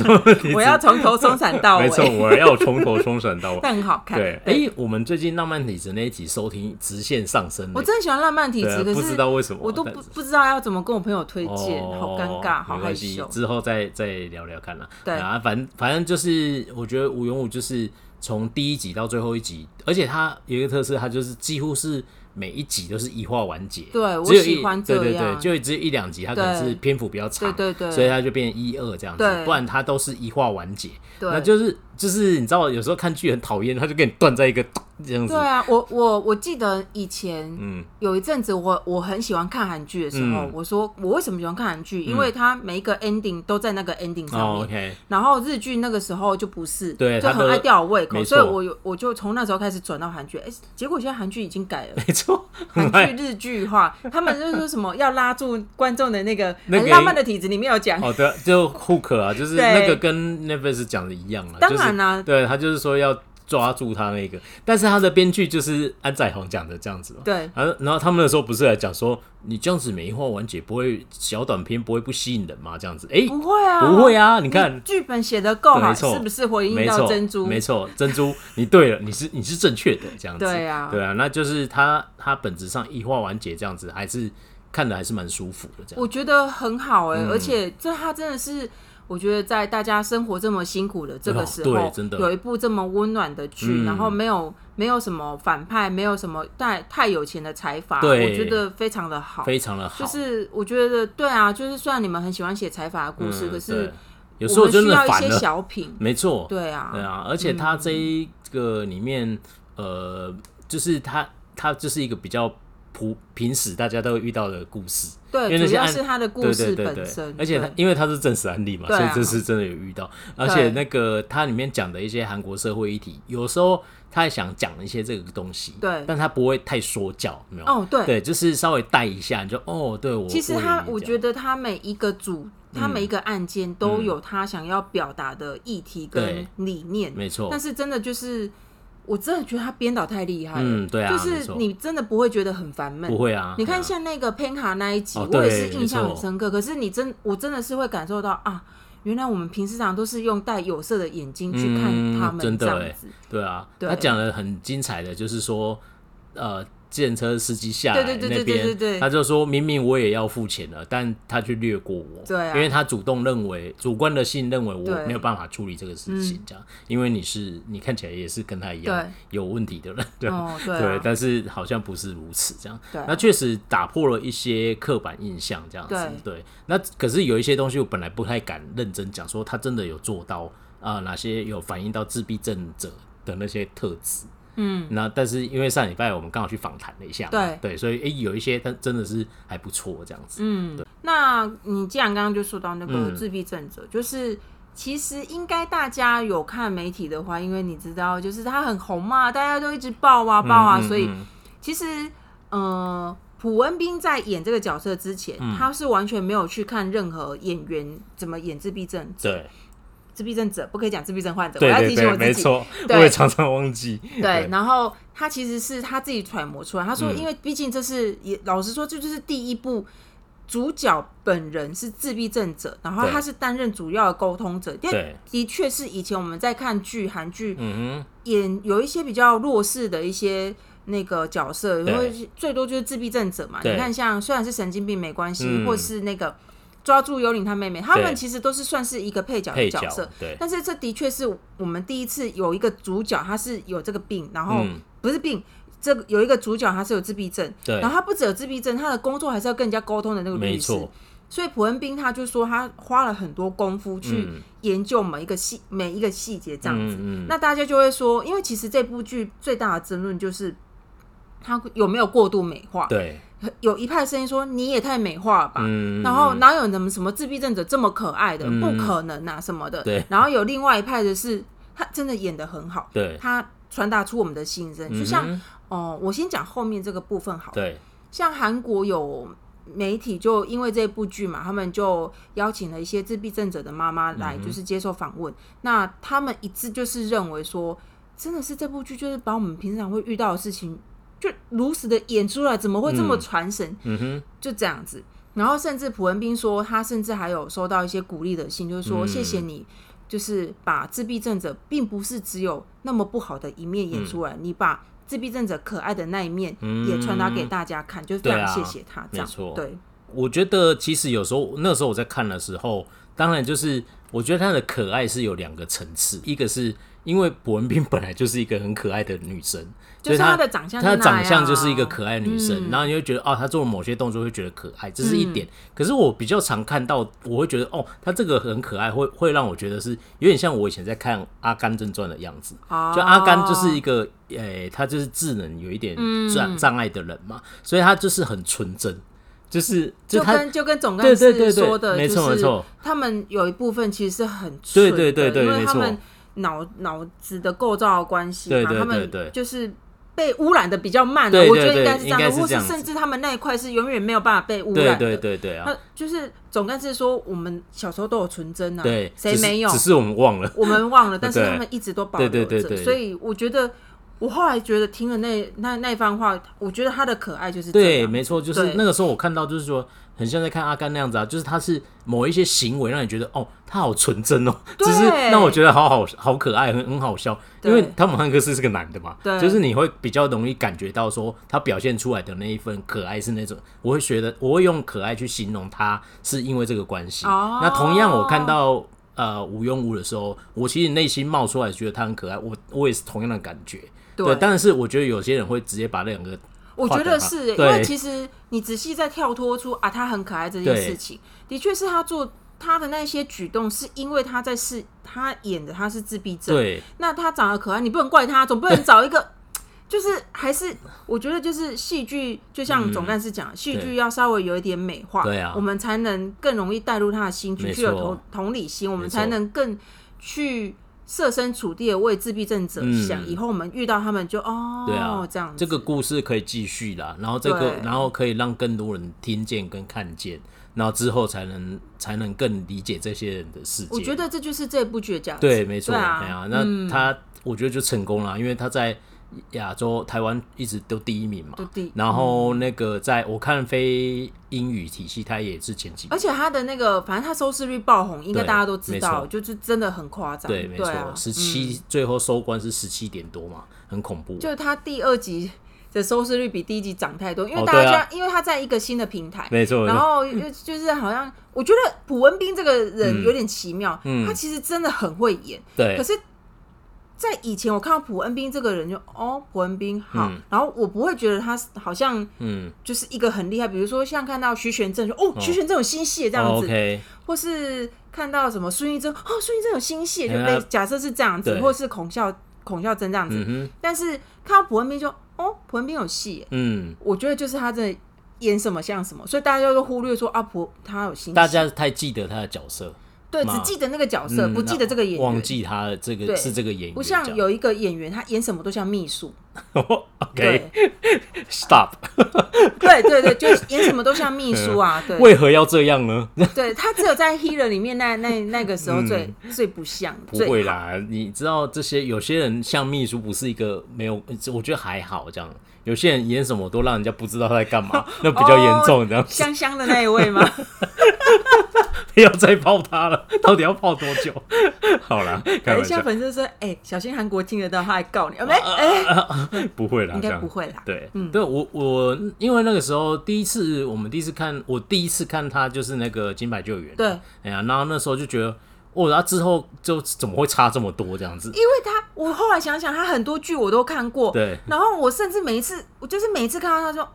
我要从头松散到尾，没错，我要从头松散到尾，但很好看。对，哎，我们最近浪漫体质那一集收听直线上升，我真的喜欢浪漫体质，可是不知道为什么，我都不不知道要怎么跟我朋友推荐，好尴尬，好害羞。之后再再聊聊看啦。对啊，反反正就是我觉得无缘无就是从第一集到最后一集，而且他有一个特色，他就是几乎是。每一集都是一话完结，对，我喜欢这样，对对对，就只有一两集，它可能是篇幅比较长，对对对，所以它就变一二这样子，不然它都是一话完结，那就是就是你知道，有时候看剧很讨厌，他就给你断在一个。这样子。对啊，我我我记得以前，嗯，有一阵子我我很喜欢看韩剧的时候，嗯、我说我为什么喜欢看韩剧？嗯、因为它每一个 ending 都在那个 ending 上面。哦 okay、然后日剧那个时候就不是，对，就很爱吊我胃口，所以我有我就从那时候开始转到韩剧。哎、欸，结果现在韩剧已经改了，没错，韩剧日剧化，他们就是说什么要拉住观众的那个很浪漫的体质，里面有讲。哦，对，就 hook 啊，就是那个跟 Netflix 讲的一样啊。当然啦、啊，对他就是说要。抓住他那个，但是他的编剧就是安宰弘讲的这样子嘛。对。然后他们那时候不是来讲说，你这样子每一话完结不会小短片不会不吸引人吗？这样子，哎，不会啊，不会啊，你看剧本写的够好，是不是回应到珍珠？没错，珍珠，你对了，你是你是正确的这样子。对啊，对啊，那就是他他本质上一话完结这样子，还是看的还是蛮舒服的这样。我觉得很好哎，而且这他真的是。我觉得在大家生活这么辛苦的这个时候，有一部这么温暖的剧，然后没有没有什么反派，没有什么太太有钱的财阀，我觉得非常的好，非常的好。就是我觉得对啊，就是虽然你们很喜欢写财阀的故事，可是有时候需要一些小品，没错，对啊，对啊。而且他这一个里面，呃，就是他他就是一个比较。普平时大家都会遇到的故事，对，因为主要是他的故事本身，而且他因为他是真实案例嘛，所以这是真的有遇到。而且那个他里面讲的一些韩国社会议题，有时候他也想讲一些这个东西，对，但他不会太说教，没有？哦，对，对，就是稍微带一下，你就哦，对我。其实他，我觉得他每一个组，他每一个案件都有他想要表达的议题跟理念，没错。但是真的就是。我真的觉得他编导太厉害了，嗯，对啊，就是你真的不会觉得很烦闷，不会啊。你看像那个 Penca 那一集，哦、我也是印象很深刻。可是你真，我真的是会感受到啊，原来我们平时常都是用带有色的眼睛去看他们，真的这样子。对啊，对他讲的很精彩的，就是说，呃。计程车司机下来那边，他就说明明我也要付钱了，但他却略过我，对啊，因为他主动认为主观的性认为我没有办法处理这个事情，这样，因为你是你看起来也是跟他一样有问题的人，对对，但是好像不是如此，这样，那确实打破了一些刻板印象，这样子，对，那可是有一些东西我本来不太敢认真讲，说他真的有做到啊，哪些有反映到自闭症者的那些特质。嗯，那但是因为上礼拜我们刚好去访谈了一下，对对，所以哎、欸，有一些他真的是还不错这样子。嗯，对。那你既然刚刚就说到那个自闭症者，嗯、就是其实应该大家有看媒体的话，因为你知道，就是他很红嘛，大家都一直爆啊爆啊，嗯嗯嗯，所以其实呃，朴文斌在演这个角色之前，嗯、他是完全没有去看任何演员怎么演自闭症。对。自闭症者不可以讲自闭症患者，我要提醒我自己，没错，对，我也常常忘记。对，对，然后他其实是他自己揣摩出来。他说，因为毕竟这是也老实说，这就是第一部主角本人是自闭症者，然后他是担任主要的沟通者。对，的确是以前我们在看剧、韩剧，嗯，演有一些比较弱势的一些那个角色，因为最多就是自闭症者嘛。你看，像虽然是神经病没关系，嗯、或是那个。抓住幽灵他妹妹，他们其实都是算是一个配角的角色，对。但是这的确是我们第一次有一个主角，他是有这个病，然后不是病，这个有一个主角他是有自闭症，对。然后他不只有自闭症，他的工作还是要跟人家沟通的那个律师。所以朴恩斌他就说他花了很多功夫去研究每一个细每一个细节这样子。那大家就会说，因为其实这部剧最大的争论就是他有没有过度美化，对。有一派声音说你也太美化了吧，嗯、然后哪有什么什么自闭症者这么可爱的，嗯、不可能啊什么的。对，然后有另外一派的是，他真的演的很好，对，他传达出我们的心声。就像哦、呃，我先讲后面这个部分好了。对，像韩国有媒体就因为这部剧嘛，他们就邀请了一些自闭症者的妈妈来，就是接受访问。嗯、那他们一致就是认为说，真的是这部剧就是把我们平常会遇到的事情。就如实的演出来，怎么会这么传神？嗯，嗯哼，就这样子。然后甚至朴文斌说，他甚至还有收到一些鼓励的信，就是说谢谢你，就是把自闭症者并不是只有那么不好的一面演出来，嗯、你把自闭症者可爱的那一面也传达给大家看，嗯、就非常谢谢他。这样，没错，对。我觉得其实有时候那时候我在看的时候，当然就是我觉得他的可爱是有两个层次，一个是。因为朴恩斌本来就是一个很可爱的女生，就是她的长相，她的长相就是一个可爱的女生，嗯、然后你会觉得哦，她做了某些动作会觉得可爱，这是一点。嗯、可是我比较常看到，我会觉得哦，她这个很可爱，会会让我觉得是有点像我以前在看《阿甘正传》的样子。哦、就阿甘就是一个，诶、欸，他就是智能有一点障障碍的人嘛，嗯、所以他就是很纯真，就是就，就跟就跟总干事说的，没错没错，他们有一部分其实是很对对对对，因为他们。脑脑子的构造的关系嘛，他们就是被污染的比较慢的，我觉得应该是这样的，或是甚至他们那一块是永远没有办法被污染的。对对对啊，就是总干事说，我们小时候都有纯真啊，对，谁没有？只是我们忘了，我们忘了，但是他们一直都保留着。所以我觉得，我后来觉得听了那那那番话，我觉得他的可爱就是对，没错，就是那个时候我看到就是说。很像在看阿甘那样子啊，就是他是某一些行为让你觉得哦，他好纯真哦，只是让我觉得好好好可爱，很很好笑。因为汤姆汉克斯是个男的嘛，对就是你会比较容易感觉到说他表现出来的那一份可爱是那种，我会觉得我会用可爱去形容他，是因为这个关系。哦、那同样我看到呃禹墉无的时候，我其实内心冒出来觉得他很可爱，我我也是同样的感觉。对，对，但是我觉得有些人会直接把那两个。我觉得是，因为其实你仔细再跳脱出啊，他很可爱这件事情，的确是他做他的那些举动，是因为他在是他演的他是自闭症，对，那他长得可爱，你不能怪他，总不能找一个，就是还是我觉得就是戏剧，就像总干事讲，戏剧要稍微有一点美化，对啊，我们才能更容易带入他的心，去有同同理心，我们才能更去设身处地的为自闭症者想，嗯、以后我们遇到他们就哦，对啊，这样子，这个故事可以继续啦，然后这个，然后可以让更多人听见跟看见，然后之后才能才能更理解这些人的世界。我觉得这就是这部剧的价值，对，没错，对啊，那他、嗯、我觉得就成功了，因为他在。亚洲台湾一直都第一名嘛，然后那个在我看非英语体系，它也是前几名，而且它的那个反正它收视率爆红，应该大家都知道，就是真的很夸张。对，没错，十七最后收官是十七点多嘛，很恐怖。就是它第二集的收视率比第一集涨太多，因为大家因为它在一个新的平台，没错，然后就就是好像我觉得朴文斌这个人有点奇妙，嗯。他其实真的很会演，对，可是。在以前，我看到朴恩斌这个人就哦，朴恩斌好，嗯、然后我不会觉得他好像嗯，就是一个很厉害。嗯、比如说像看到徐玄正就哦，徐玄正有新戏这样子，或是看到什么孙艺珍哦，孙艺珍有新戏，就被假设是这样子，对。或是孔孝孔孝真这样子。嗯、哼。但是看到朴恩斌就哦，朴恩斌有戏，嗯，我觉得就是他在演什么像什么，所以大家都忽略说阿婆他有新戏，大家太记得他的角色。对，只记得那个角色，不记得这个演员。忘记他这个是这个演员。不像有一个演员，他演什么都像秘书。OK，Stop。对对对，就演什么都像秘书啊。对，为何要这样呢？对，他只有在《Healer》里面那那那个时候最最不像。不会啦，你知道这些有些人像秘书，不是一个没有，我觉得还好这样。有些人演什么都让人家不知道他在干嘛，那比较严重，这样。香香的那一位吗？不要再泡他了，到底要泡多久？好了，等一下粉丝说：“哎，小心韩国听得到，他还告你。”没？哎，不会啦，应该不会啦。对，嗯，对我我因为那个时候第一次，我们第一次看，我第一次看他就是那个《金牌救援》。对，哎呀，然后那时候就觉得，哦，然后之后就怎么会差这么多这样子？因为他，我后来想想，他很多剧我都看过。对，然后我甚至每一次，我就是每一次看到他说：“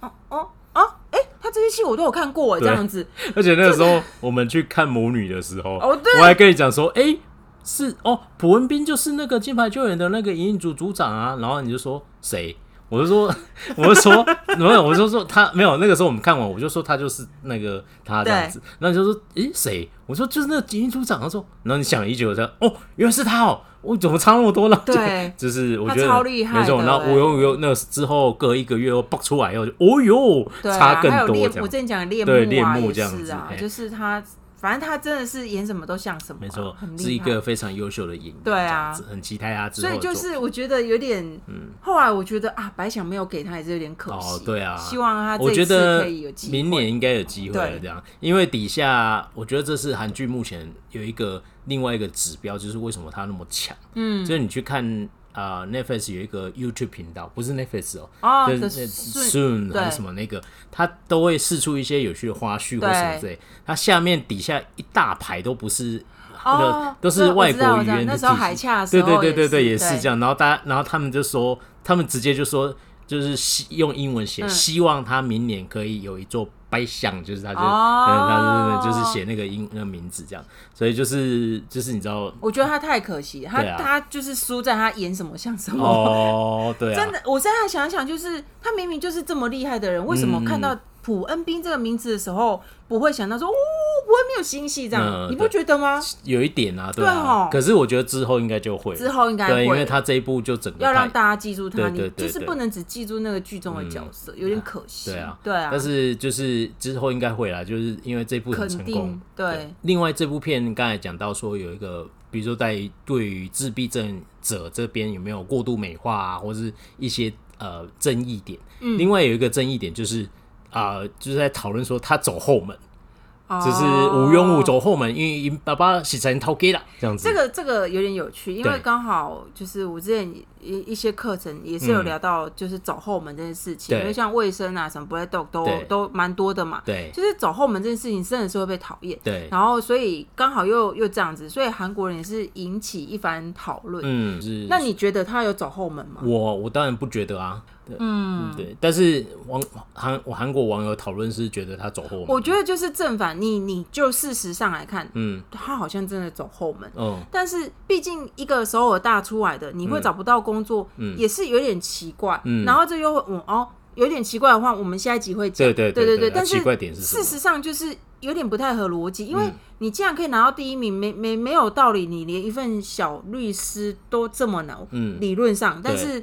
哦哦。”啊，哎、欸，他这些戏我都有看过，这样子。而且那个时候我们去看母女的时候，哦，对，我还跟你讲说，哎、欸，是哦，朴文斌就是那个金牌救援的那个营运组组长啊。然后你就说谁？我就说，我就说 没有，我就说他没有。那个时候我们看完，我就说他就是那个他这样子。那就说，哎、欸，谁？我说就是那个营运组长。他说，然后你想了一久，我说，哦，原来是他哦。我怎么差那么多呢？对，就是我觉得超厉害，没错。然后我又又那之后隔一个月又爆出来，又哦哟，差更多。我之前讲的恋慕这样子啊，就是他，反正他真的是演什么都像什么，没错，是一个非常优秀的演员。对啊，很期待他。所以就是我觉得有点，嗯，后来我觉得啊，白想没有给他也是有点可惜。哦对啊，希望他我觉得明年应该有机会了，这样，因为底下我觉得这是韩剧目前有一个。另外一个指标就是为什么他那么强？嗯，就是你去看啊、呃、，Netflix 有一个 YouTube 频道，不是 Netflix 哦，哦就是 Soon 还是什么那个，他都会试出一些有趣的花絮或什么之类。他下面底下一大排都不是，那个、哦、都是外国语言的字。对对对对对，也是这样。然后大家，然后他们就说，他们直接就说，就是希用英文写，嗯、希望他明年可以有一座。白想就是他，就、oh. 嗯，他就是就是写那个英那个名字这样，所以就是就是你知道，我觉得他太可惜，他、啊、他就是输在他演什么像什么。哦，oh, 对、啊，真的，我现在想想，就是他明明就是这么厉害的人，为什么看到朴恩斌这个名字的时候不会想到说哦？不会没有新戏这样，你不觉得吗？有一点啊，对啊。可是我觉得之后应该就会，之后应该会，因为他这一部就整个要让大家记住他，你就是不能只记住那个剧中的角色，有点可惜。对啊，对啊。但是就是之后应该会啦，就是因为这部很成功。对。另外这部片刚才讲到说有一个，比如说在对于自闭症者这边有没有过度美化啊，或是一些呃争议点。嗯。另外有一个争议点就是啊，就是在讨论说他走后门。就是无缘无走后门，因为爸爸洗成偷给了这样子。这个这个有点有趣，因为刚好就是我之前一一些课程也是有聊到，就是走后门这件事情。因为像卫生啊什么 Black Dog 都都蛮多的嘛。对，就是走后门这件事情真的是会被讨厌。对，然后所以刚好又又这样子，所以韩国人也是引起一番讨论。嗯，是。那你觉得他有走后门吗？我我当然不觉得啊。嗯，对，但是网韩我韩国网友讨论是觉得他走后门，我觉得就是正反，你你就事实上来看，嗯，他好像真的走后门，嗯，但是毕竟一个首尔大出来的，你会找不到工作，嗯，也是有点奇怪，嗯，然后这又会，哦，有点奇怪的话，我们下一集会讲，对对对对对，但是事实上就是有点不太合逻辑，因为你既然可以拿到第一名，没没没有道理，你连一份小律师都这么难。嗯，理论上，但是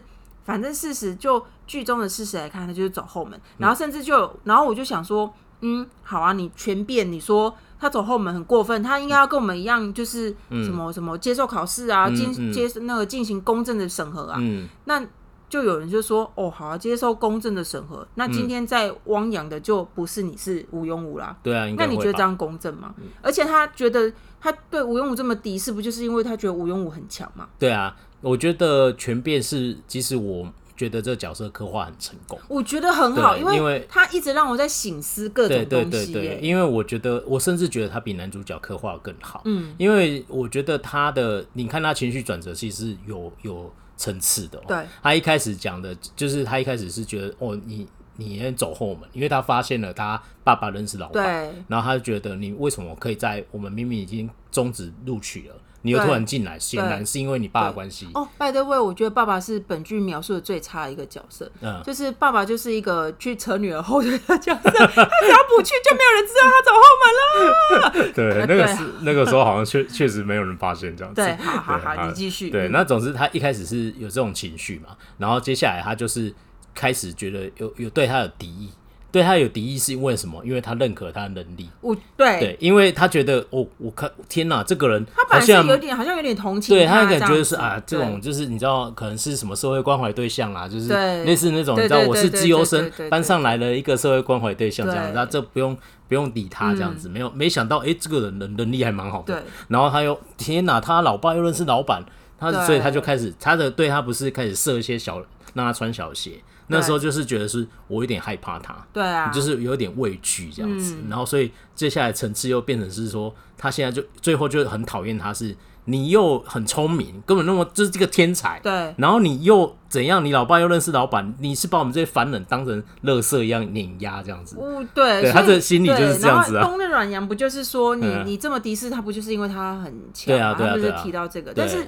反正事实就剧中的事实来看，他就是走后门，然后甚至就，然后我就想说，嗯，好啊，你全变，你说他走后门很过分，他应该要跟我们一样，就是什么什么接受考试啊，进接那个进行公正的审核啊，嗯，那。就有人就说哦，好啊，接受公正的审核。那今天在汪洋的就不是你是吴庸武啦。对啊，那你觉得这样公正吗？而且他觉得他对吴庸武这么敌视，不就是因为他觉得吴庸武很强吗？对啊，我觉得全变是，其实我觉得这个角色刻画很成功。我觉得很好，因为他一直让我在醒思各种东西。对对对对，因为我觉得我甚至觉得他比男主角刻画更好。嗯，因为我觉得他的，你看他情绪转折其实有有。层次的、哦，对，他一开始讲的就是他一开始是觉得哦，你你先走后门，因为他发现了他爸爸认识老板，对，然后他就觉得你为什么可以在我们明明已经终止录取了。你又突然进来，显然是因为你爸的关系。哦，by the way，我觉得爸爸是本剧描述的最差的一个角色。嗯，就是爸爸就是一个去扯女儿后腿的角色，他只要不去，就没有人知道他走后门了。对，那个是那个时候好像确 确实没有人发现这样子。对，好好好，你继续。对，那总之他一开始是有这种情绪嘛，然后接下来他就是开始觉得有有对他有敌意。对他有敌意是因为什么？因为他认可他的能力。我对对，因为他觉得哦，我看天哪，这个人他好像有点好像有点同情。对他感觉是啊，这种就是你知道，可能是什么社会关怀对象啊，就是类似那种你知道，我是资优生班上来了一个社会关怀对象这样，那这不用不用理他这样子，没有没想到哎，这个人的能力还蛮好的。然后他又天哪，他老爸又认识老板，他所以他就开始他的对他不是开始设一些小让他穿小鞋。那时候就是觉得是我有点害怕他，对啊，就是有点畏惧这样子，嗯、然后所以接下来层次又变成是说，他现在就最后就很讨厌他，是你又很聪明，根本那么就是这个天才，对，然后你又怎样？你老爸又认识老板，你是把我们这些凡人当成垃圾一样碾压这样子，哦，对，对，他的心理就是这样子啊。冬日暖阳不就是说你、嗯、你这么敌视他，不就是因为他很强？对啊，对啊，他不是提到这个，但是。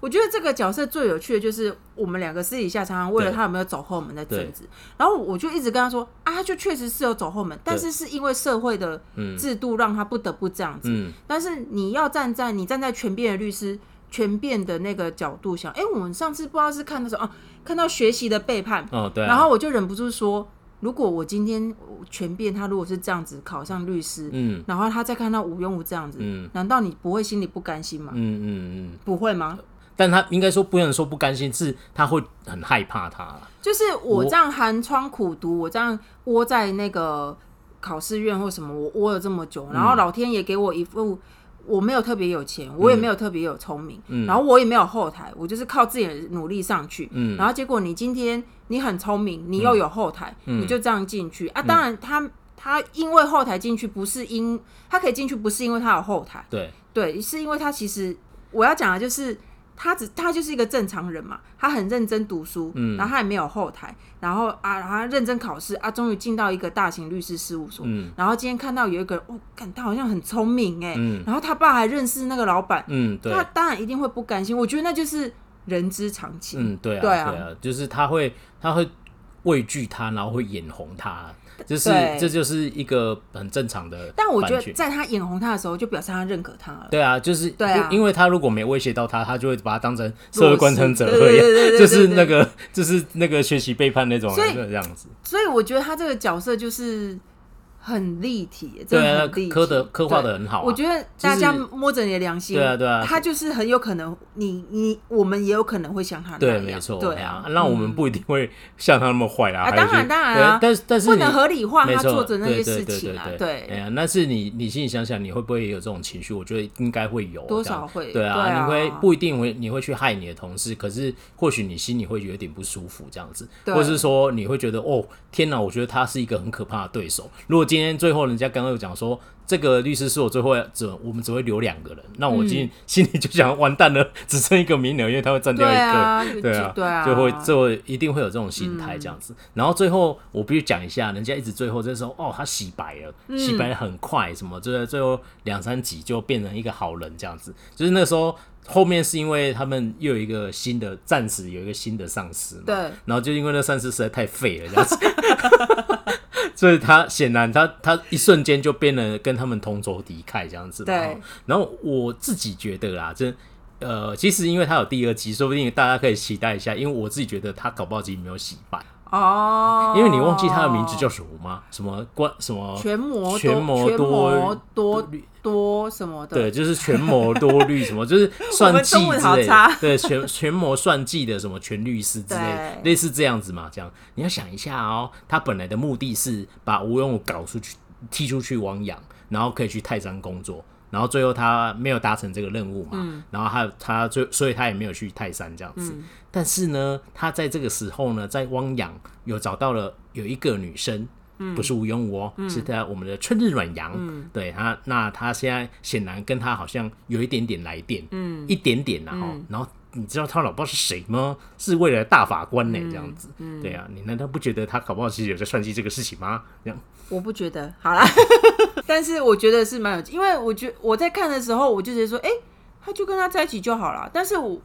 我觉得这个角色最有趣的就是我们两个私底下常常为了他有没有走后门的争执，然后我就一直跟他说啊，他就确实是有走后门，但是是因为社会的制度让他不得不这样子。嗯，但是你要站在你站在权变的律师权变的那个角度想，哎，我们上次不知道是看的时候啊，看到学习的背叛，哦对，然后我就忍不住说，如果我今天权变他如果是这样子考上律师，嗯，然后他再看到吴庸武这样子，嗯，难道你不会心里不甘心吗？嗯嗯嗯，不会吗？但他应该说不能说不甘心，是他会很害怕他。就是我这样寒窗苦读，我这样窝在那个考试院或什么，我窝了这么久，然后老天爷给我一副我没有特别有钱，我也没有特别有聪明，嗯、然后我也没有后台，我就是靠自己的努力上去。嗯、然后结果你今天你很聪明，你又有后台，嗯、你就这样进去啊？当然他他因为后台进去不是因他可以进去不是因为他有后台，对对，是因为他其实我要讲的就是。他只他就是一个正常人嘛，他很认真读书，嗯，然后他也没有后台，然后啊，然后他认真考试啊，终于进到一个大型律师事务所，嗯，然后今天看到有一个人，哦，感他好像很聪明哎，嗯，然后他爸还认识那个老板，嗯，对，他当然一定会不甘心，我觉得那就是人之常情，嗯，对啊，对啊，对啊，就是他会他会畏惧他，然后会眼红他。就是，这就是一个很正常的。但我觉得，在他眼红他的时候，就表示他认可他了。对啊，就是，对啊，因为他如果没威胁到他，他就会把他当成社会观察者一样，就是那个，就是那个学习背叛那种，这样子。所以我觉得他这个角色就是。很立体，对啊，刻的刻画的很好。我觉得大家摸着你的良心，对啊对啊，他就是很有可能，你你我们也有可能会像他那样，对，没错，对啊，那我们不一定会像他那么坏啊。当然当然啊，但是但是不能合理化他做的那些事情啊。对，哎呀，但是你你心里想想，你会不会也有这种情绪？我觉得应该会有，多少会，对啊，你会不一定会你会去害你的同事，可是或许你心里会有点不舒服这样子，或者是说你会觉得哦天哪，我觉得他是一个很可怕的对手。如果今天最后人家刚刚有讲说，这个律师是我最后只我们只会留两个人，那我今心里就想完蛋了，只剩一个名额，因为他会占掉一个，对啊，对啊，就会就一定会有这种心态这样子。然后最后我必须讲一下，人家一直最后这时候哦，他洗白了，洗白的很快，什么就在最后两三集就变成一个好人这样子。就是那时候后面是因为他们又有一个新的暂时有一个新的上司嘛，对，然后就因为那上司实在太废了这样子。所以他显然他他一瞬间就变得跟他们同仇敌忾这样子。对。然后我自己觉得啦，这呃，其实因为他有第二集，说不定大家可以期待一下。因为我自己觉得他搞不好自己没有洗白。哦，因为你忘记他的名字叫什么吗？什么关什么全魔全魔多多多什么的？对，就是全魔多律 什么，就是算计之类的。对，全全魔算计的什么全律师之类，类似这样子嘛。这样你要想一下哦，他本来的目的是把吴永武搞出去，踢出去汪洋，然后可以去泰山工作。然后最后他没有达成这个任务嘛，嗯、然后他他最所以他也没有去泰山这样子。嗯、但是呢，他在这个时候呢，在汪洋有找到了有一个女生，嗯、不是吴永武哦，嗯、是他我们的春日暖阳。嗯、对他，那他现在显然跟他好像有一点点来电，嗯、一点点然后，嗯、然后你知道他老爸是谁吗？是未来的大法官呢，这样子。对啊，你难道不觉得他搞不好其实有在算计这个事情吗？这样。我不觉得，好啦，但是我觉得是蛮有，因为我觉我在看的时候，我就觉得说，哎、欸，他就跟他在一起就好了。但是我，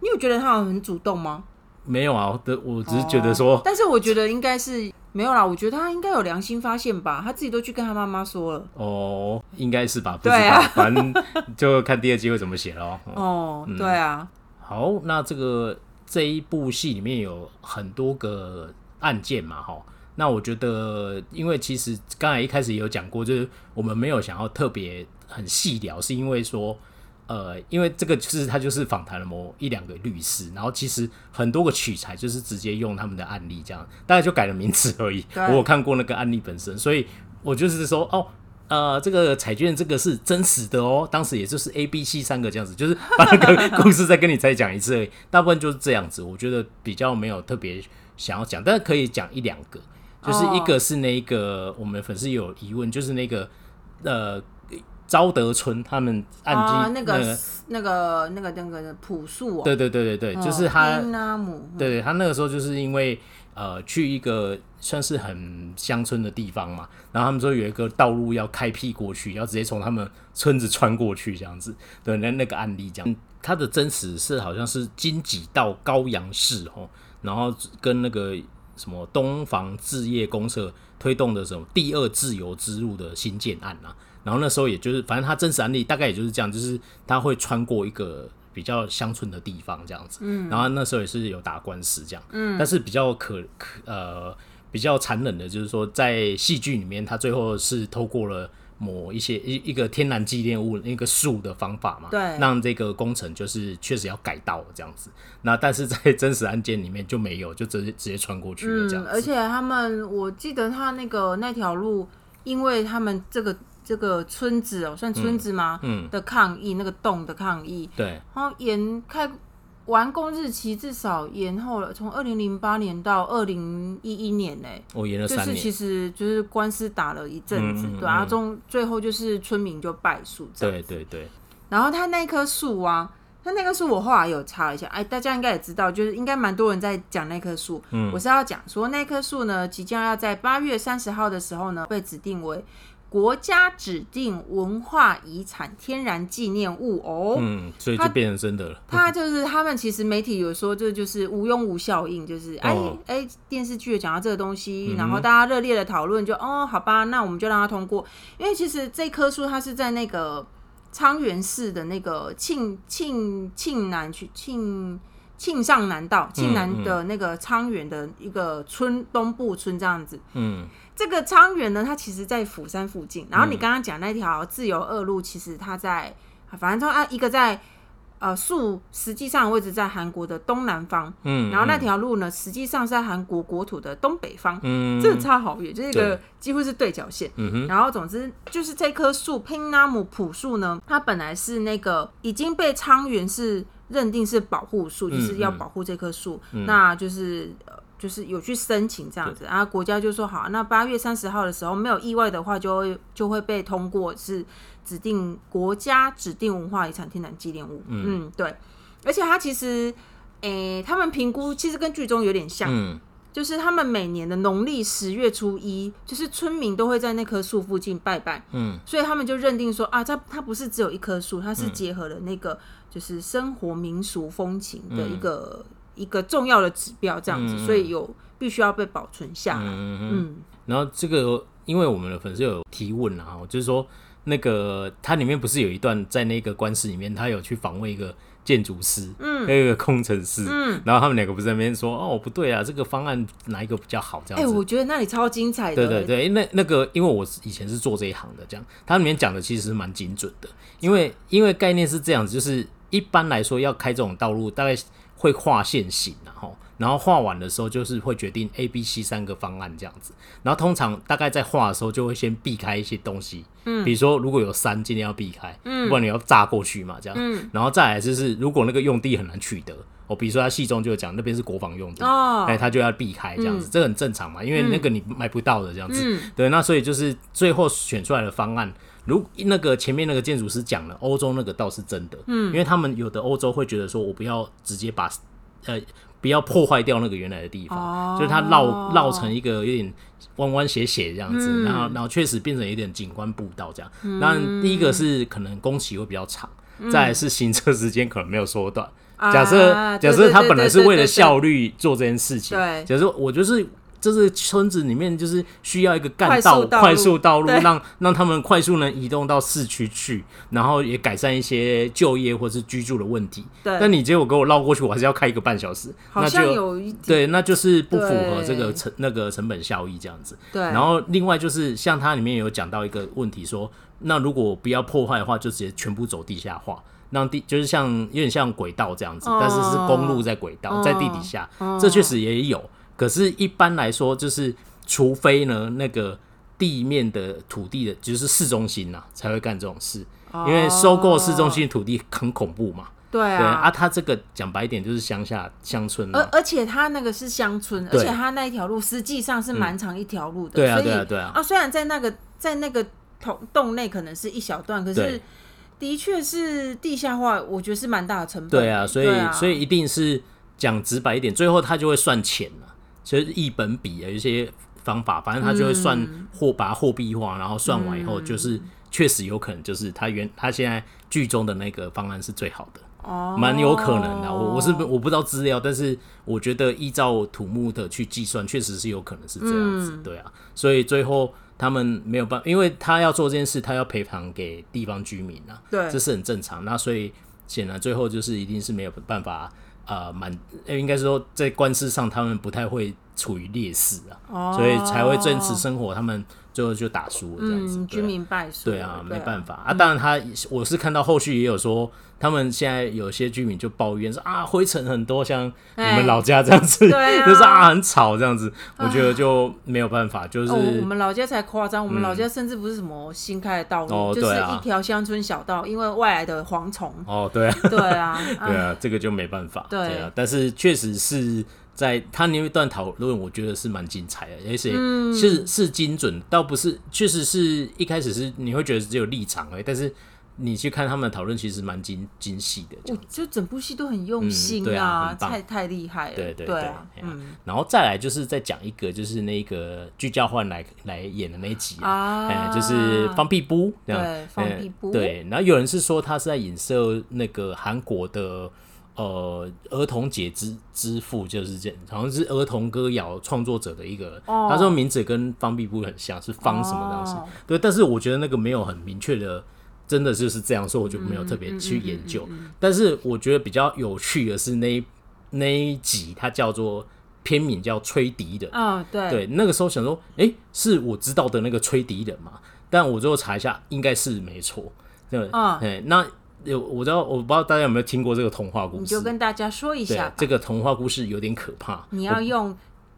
你有觉得他很主动吗？没有啊，我我只是觉得说，哦、但是我觉得应该是没有啦。我觉得他应该有良心发现吧，他自己都去跟他妈妈说了。哦，应该是吧？不知道，对啊，反正就看第二季会怎么写咯。哦，嗯、对啊。好，那这个这一部戏里面有很多个案件嘛，哈。那我觉得，因为其实刚才一开始也有讲过，就是我们没有想要特别很细聊，是因为说，呃，因为这个就是他就是访谈了某一两个律师，然后其实很多个取材就是直接用他们的案例这样，大概就改了名字而已。我有看过那个案例本身，所以我就是说，哦，呃，这个彩券这个是真实的哦，当时也就是 A、B、C 三个这样子，就是把那个 故事再跟你再讲一次而已，大部分就是这样子。我觉得比较没有特别想要讲，但是可以讲一两个。就是一个是那个我们粉丝有疑问，就是那个呃昭德村他们案件那个那个那个那个朴树，对对对对对，就是他，对他那个时候就是因为呃去一个算是很乡村的地方嘛，然后他们说有一个道路要开辟过去，要直接从他们村子穿过去这样子，对那那个案例这样，他的真实是好像是金几到高阳市哦，然后跟那个。什么东房置业公社推动的什么第二自由之路的新建案啊？然后那时候也就是，反正他真实案例大概也就是这样，就是他会穿过一个比较乡村的地方这样子。嗯，然后那时候也是有打官司这样。嗯，但是比较可可呃比较残忍的就是说，在戏剧里面，他最后是透过了。某一些一一个天然纪念物那个树的方法嘛，对，让这个工程就是确实要改道这样子。那但是在真实案件里面就没有，就直接直接穿过去了这样子。嗯，而且他们，我记得他那个那条路，因为他们这个这个村子哦，算村子吗？嗯，的抗议，那个洞的抗议，对，然后沿开。完工日期至少延后了，从二零零八年到二零一一年呢、欸。我延了三年。就是其实就是官司打了一阵子，嗯嗯嗯、对啊，中最后就是村民就败诉。对对对。然后他那棵树啊，他那棵树我后来有查一下，哎，大家应该也知道，就是应该蛮多人在讲那棵树。嗯。我是要讲说那棵树呢，即将要在八月三十号的时候呢，被指定为。国家指定文化遗产天然纪念物哦，嗯，所以就变成真的了。他就是他们其实媒体有说，这就是无庸无效应，就是哎哎、哦欸，电视剧讲到这个东西，嗯、然后大家热烈的讨论，就哦，好吧，那我们就让它通过。因为其实这棵树它是在那个昌原市的那个庆庆庆南区庆庆尚南道庆南的那个昌原的一个村、嗯、东部村这样子，嗯。这个昌原呢，它其实在釜山附近。然后你刚刚讲那条自由二路，其实它在，反正它啊一个在呃树，实际上位置在韩国的东南方。嗯。然后那条路呢，实际上是在韩国国土的东北方。嗯。这差好远，就是一个几乎是对角线。嗯哼。然后总之就是这棵树拼纳姆朴树呢，它本来是那个已经被昌原市认定是保护树，就是要保护这棵树，那就是。就是有去申请这样子，对然后国家就说好，那八月三十号的时候没有意外的话，就会就会被通过，是指定国家指定文化遗产天然纪念物。嗯，嗯，对。而且他其实，诶、欸，他们评估其实跟剧中有点像，嗯、就是他们每年的农历十月初一，就是村民都会在那棵树附近拜拜。嗯，所以他们就认定说啊，它它不是只有一棵树，它是结合了那个就是生活民俗风情的一个。一个重要的指标，这样子，嗯、所以有必须要被保存下来。嗯，嗯然后这个因为我们的粉丝有提问啊，就是说那个它里面不是有一段在那个官司里面，他有去访问一个。建筑师，嗯，还有一个工程师，嗯，然后他们两个不是在那边说，哦，不对啊，这个方案哪一个比较好？这样子，哎、欸，我觉得那里超精彩的。对对对，那那个，因为我以前是做这一行的，这样，它里面讲的其实是蛮精准的，因为因为概念是这样子，就是一般来说要开这种道路，大概会画线型，然后。然后画完的时候，就是会决定 A、B、C 三个方案这样子。然后通常大概在画的时候，就会先避开一些东西，嗯，比如说如果有山，尽量要避开，嗯，不然你要炸过去嘛，这样，嗯。然后再来就是，如果那个用地很难取得，哦，比如说他戏中就讲那边是国防用地，哦，哎，他就要避开这样子，嗯，这很正常嘛，因为那个你买不到的这样子，嗯，对。那所以就是最后选出来的方案，如那个前面那个建筑师讲了，欧洲那个倒是真的，嗯，因为他们有的欧洲会觉得说，我不要直接把，呃。不要破坏掉那个原来的地方，哦、就是它绕绕成一个有点弯弯斜斜这样子，嗯、然后然后确实变成有点景观步道这样。那、嗯、第一个是可能工期会比较长，嗯、再来是行车时间可能没有缩短。嗯、假设假设他本来是为了效率做这件事情，对，假设我就是。这是村子里面，就是需要一个干道、快速道路，让让他们快速能移动到市区去，然后也改善一些就业或是居住的问题。对，但你结果给我绕过去，我还是要开一个半小时，好像有一，对，那就是不符合这个成那个成本效益这样子。对，然后另外就是像它里面有讲到一个问题，说那如果不要破坏的话，就直接全部走地下化，让地就是像有点像轨道这样子，但是是公路在轨道在地底下，这确实也有。可是，一般来说，就是除非呢，那个地面的土地的，就是市中心呐、啊，才会干这种事。因为收购市中心土地很恐怖嘛。对啊。对啊，他这个讲白一点就是乡下乡村。而而且他那个是乡村，而且他那一条路实际上是蛮长一条路的。对啊，对啊，对啊。啊，虽然在那个在那个洞洞内可能是一小段，可是的确是地下化，我觉得是蛮大的成本。对啊，所以所以一定是讲直白一点，最后他就会算钱了。其实一本笔的一些方法，反正他就会算货，把它货币化，然后算完以后，就是确实有可能就是他原他现在剧中的那个方案是最好的，哦，蛮有可能的。我我是我不知道资料，但是我觉得依照土木的去计算，确实是有可能是这样子，对啊。所以最后他们没有办法，因为他要做这件事，他要赔偿给地方居民啊，对，这是很正常。那所以显然最后就是一定是没有办法。呃，蛮应该说，在官司上他们不太会处于劣势啊，哦、所以才会坚持生活他们最后就打输了这样子，居民败诉。对啊，没办法啊。当然，他我是看到后续也有说，他们现在有些居民就抱怨说啊，灰尘很多，像你们老家这样子，就是啊很吵这样子。我觉得就没有办法，就是我们老家才夸张，我们老家甚至不是什么新开的道路，就是一条乡村小道，因为外来的蝗虫。哦，对啊，对啊，对啊，这个就没办法。对啊，但是确实是。在他那一段讨论，我觉得是蛮精彩的，而且是是精准，倒不是，确实是一开始是你会觉得只有立场而已，但是你去看他们的讨论，其实蛮精精细的。我就整部戏都很用心啊，太太厉害了。对对对，嗯。然后再来就是再讲一个，就是那个具教焕来来演的那一集啊，就是方碧波这样。对，方碧波。对，然后有人是说他是在影射那个韩国的。呃，儿童节之之父就是这样，好像是儿童歌谣创作者的一个，哦、他说名字跟方碧波很像，是方什么东西？哦、对，但是我觉得那个没有很明确的，真的就是这样，所以我就没有特别去研究。嗯嗯嗯嗯嗯、但是我觉得比较有趣的是那那一集，它叫做片名叫《吹笛人》哦。对对，那个时候想说，哎、欸，是我知道的那个吹笛人嘛？但我最后查一下，应该是没错。对，哦、那。有我知道，我不知道大家有没有听过这个童话故事，你就跟大家说一下。这个童话故事有点可怕，你要用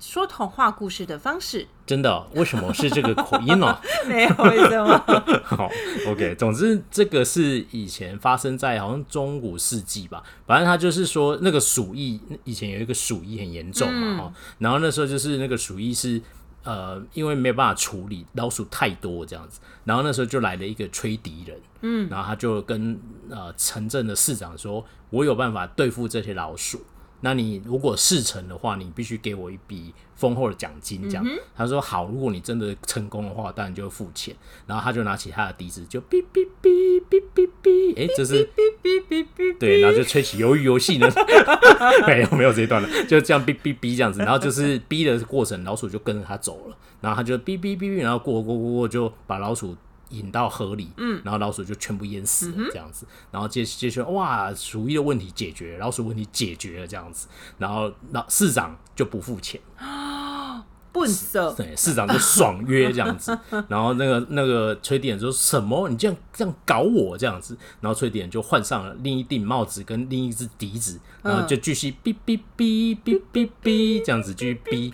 说童话故事的方式。真的、哦？为什么是这个口音呢、哦？没有为什么？好，OK。总之，这个是以前发生在好像中古世纪吧。反正他就是说，那个鼠疫以前有一个鼠疫很严重嘛，哈、嗯。然后那时候就是那个鼠疫是。呃，因为没有办法处理老鼠太多这样子，然后那时候就来了一个吹笛人，嗯，然后他就跟呃城镇的市长说，我有办法对付这些老鼠，那你如果事成的话，你必须给我一笔丰厚的奖金。这样，嗯、他说好，如果你真的成功的话，当然就会付钱。然后他就拿起他的笛子，就哔哔哔哔哔哔，哎，这是哔哔哔哔，对，然后就吹起鱿鱼游戏呢。没有没有这一段了，就这样哔哔哔这样子，然后就是哔的过程，老鼠就跟着他走了。然后他就哔哔哔哔，然后过过过过，就把老鼠。引到河里，嗯，然后老鼠就全部淹死了，这样子，嗯、然后接接着哇，鼠疫的问题解决，老鼠问题解决了，这样子，然后那市长就不付钱。啊，不舍，对，市长就爽约这样子，然后那个那个吹笛人说什么？你这样这样搞我这样子，然后吹笛人就换上了另一顶帽子跟另一只笛子，然后就继续哔哔哔哔哔哔这样子继续哔。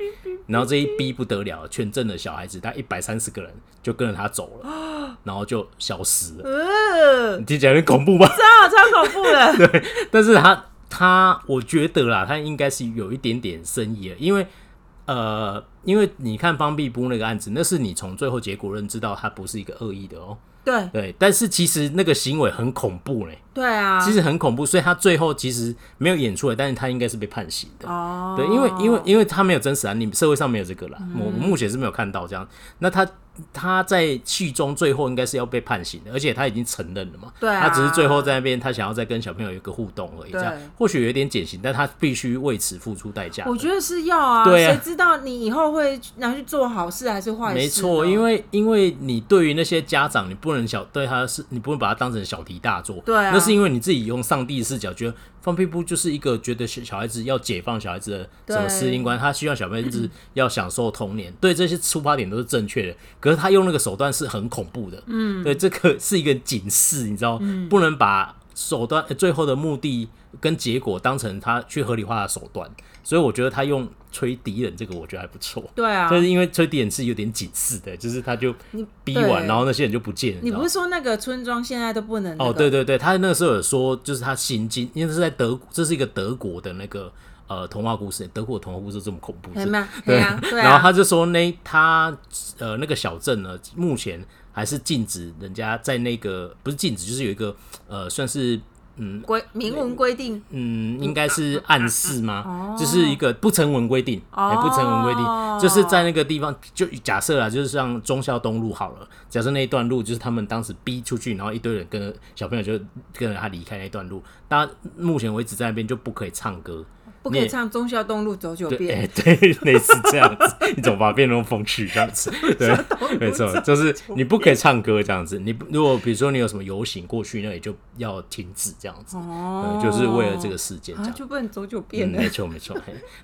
然后这一逼不得了，全镇的小孩子，大概一百三十个人就跟着他走了，然后就消失了。呃、你听起来很恐怖吧？超超恐怖的。对，但是他他，我觉得啦，他应该是有一点点深意了，因为呃，因为你看方碧波那个案子，那是你从最后结果认知到他不是一个恶意的哦。对对，但是其实那个行为很恐怖嘞。对啊，其实很恐怖，所以他最后其实没有演出来，但是他应该是被判刑的。哦，对，因为因为因为他没有真实案例，社会上没有这个啦，我、嗯、目前是没有看到这样。那他。他在戏中最后应该是要被判刑的，而且他已经承认了嘛。对啊。他只是最后在那边，他想要再跟小朋友有一个互动而已。这样或许有点减刑，但他必须为此付出代价。我觉得是要啊。对啊。谁知道你以后会拿去做好事还是坏事？没错，因为因为你对于那些家长，你不能小对他是，你不能把他当成小题大做。对啊。那是因为你自己用上帝视角觉得。方碧波就是一个觉得小孩子要解放小孩子的什么适应观，他希望小孩子要享受童年，对这些出发点都是正确的。可是他用那个手段是很恐怖的，嗯，对，这个是一个警示，你知道，不能把手段最后的目的跟结果当成他去合理化的手段。所以我觉得他用吹笛人这个，我觉得还不错。对啊，就是因为吹笛人是有点警示的，就是他就逼完，然后那些人就不见了。你不是说那个村庄现在都不能、那个？哦，对对对，他那个时候有说，就是他行经，因为是在德，这是一个德国的那个呃童话故事，德国的童话故事这么恐怖，是吗？对啊，对啊。然后他就说那他呃那个小镇呢，目前还是禁止人家在那个不是禁止，就是有一个呃算是。嗯，规明文规定，嗯，应该是暗示吗？哦、就是一个不成文规定，哦。欸、不成文规定，就是在那个地方，就假设啊，就是像忠孝东路好了，假设那一段路就是他们当时逼出去，然后一堆人跟着小朋友就跟着他离开那段路，但目前为止在那边就不可以唱歌。不可以唱忠孝东路走九遍，对，类似这样子，你怎么把它变成风趣这样子？对，没错，就是你不可以唱歌这样子。你如果比如说你有什么游行过去，那也就要停止这样子。哦，就是为了这个事件，这样就不能走九遍。没错，没错。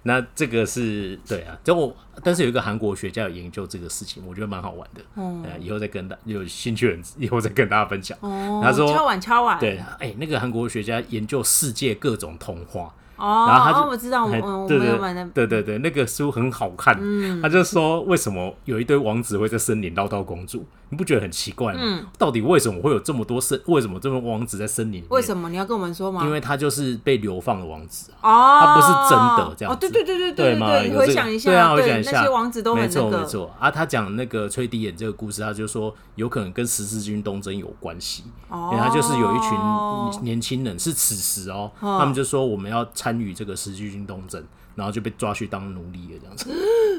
那这个是对啊，就但是有一个韩国学家有研究这个事情，我觉得蛮好玩的。哦，以后再跟大有兴趣的人以后再跟大家分享。哦，他说敲碗敲碗，对，哎，那个韩国学家研究世界各种童话。哦，然后他就，哦、我知道，对我对对，对对对，那个书很好看。嗯，他就说，为什么有一堆王子会在森林唠叨公主？你不觉得很奇怪吗？嗯，到底为什么会有这么多森？为什么这么多王子在森林？为什么你要跟我们说吗？因为他就是被流放的王子哦，他不是真的这样子。哦，对对对对对对，你回想一下，对啊，回想一下，那些王子都很没错没错啊。他讲那个吹笛眼这个故事，他就说有可能跟十字军东征有关系，因为他就是有一群年轻人是此时哦，他们就说我们要参与这个十字军东征，然后就被抓去当奴隶了这样子。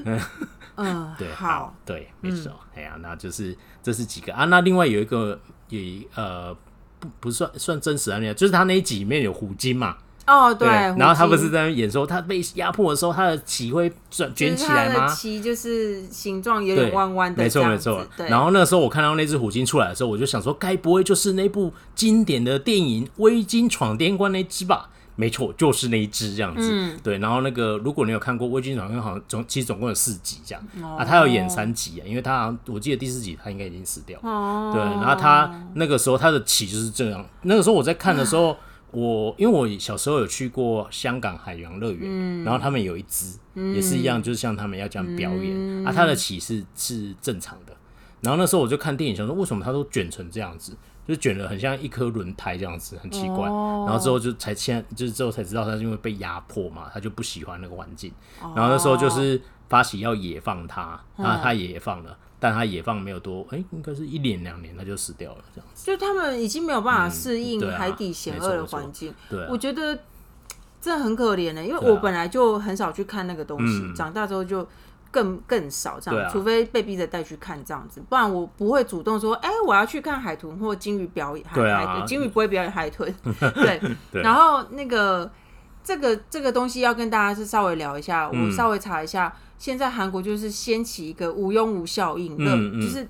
嗯，对，好，对，没错，哎呀，那就是。这是几个啊？那另外有一个也呃不不算算真实案例，就是他那一集里面有虎鲸嘛。哦，对。对然后他不是在那演说，他被压迫的时候，他的鳍会卷卷起来吗？鳍就是形状有点弯弯的，没错没错。对然后那个时候我看到那只虎鲸出来的时候，我就想说，该不会就是那部经典的电影《威鲸闯天关》那只吧？没错，就是那一只这样子，嗯、对。然后那个，如果你有看过《微鲸闯天关》，好像总其实总共有四集这样、哦、啊。他要演三集啊，因为他好像我记得第四集他应该已经死掉。哦、对，然后他那个时候他的起就是这样。那个时候我在看的时候，啊、我因为我小时候有去过香港海洋乐园，嗯、然后他们有一只、嗯、也是一样，就是像他们要这样表演、嗯、啊。他的起是是正常的。然后那时候我就看电影，想说为什么它都卷成这样子。就卷了很像一颗轮胎这样子，很奇怪。然后之后就才现在就是之后才知道，它是因为被压迫嘛，他就不喜欢那个环境。然后那时候就是发起要野放他，那它也野放了，但它野放没有多，哎，应该是一年两年它就死掉了这样子。就他们已经没有办法适应海底险恶的环境。对，我觉得这很可怜的，因为我本来就很少去看那个东西，嗯、长大之后就更更少这样，啊、除非被逼着带去看这样子，不然我不会主动说，哎、欸，我要去看海豚或鲸鱼表演。对啊，海鲸鱼不会表演海豚。对，对然后那个这个这个东西要跟大家是稍微聊一下，我稍微查一下，嗯、现在韩国就是掀起一个无庸无效应，嗯嗯就是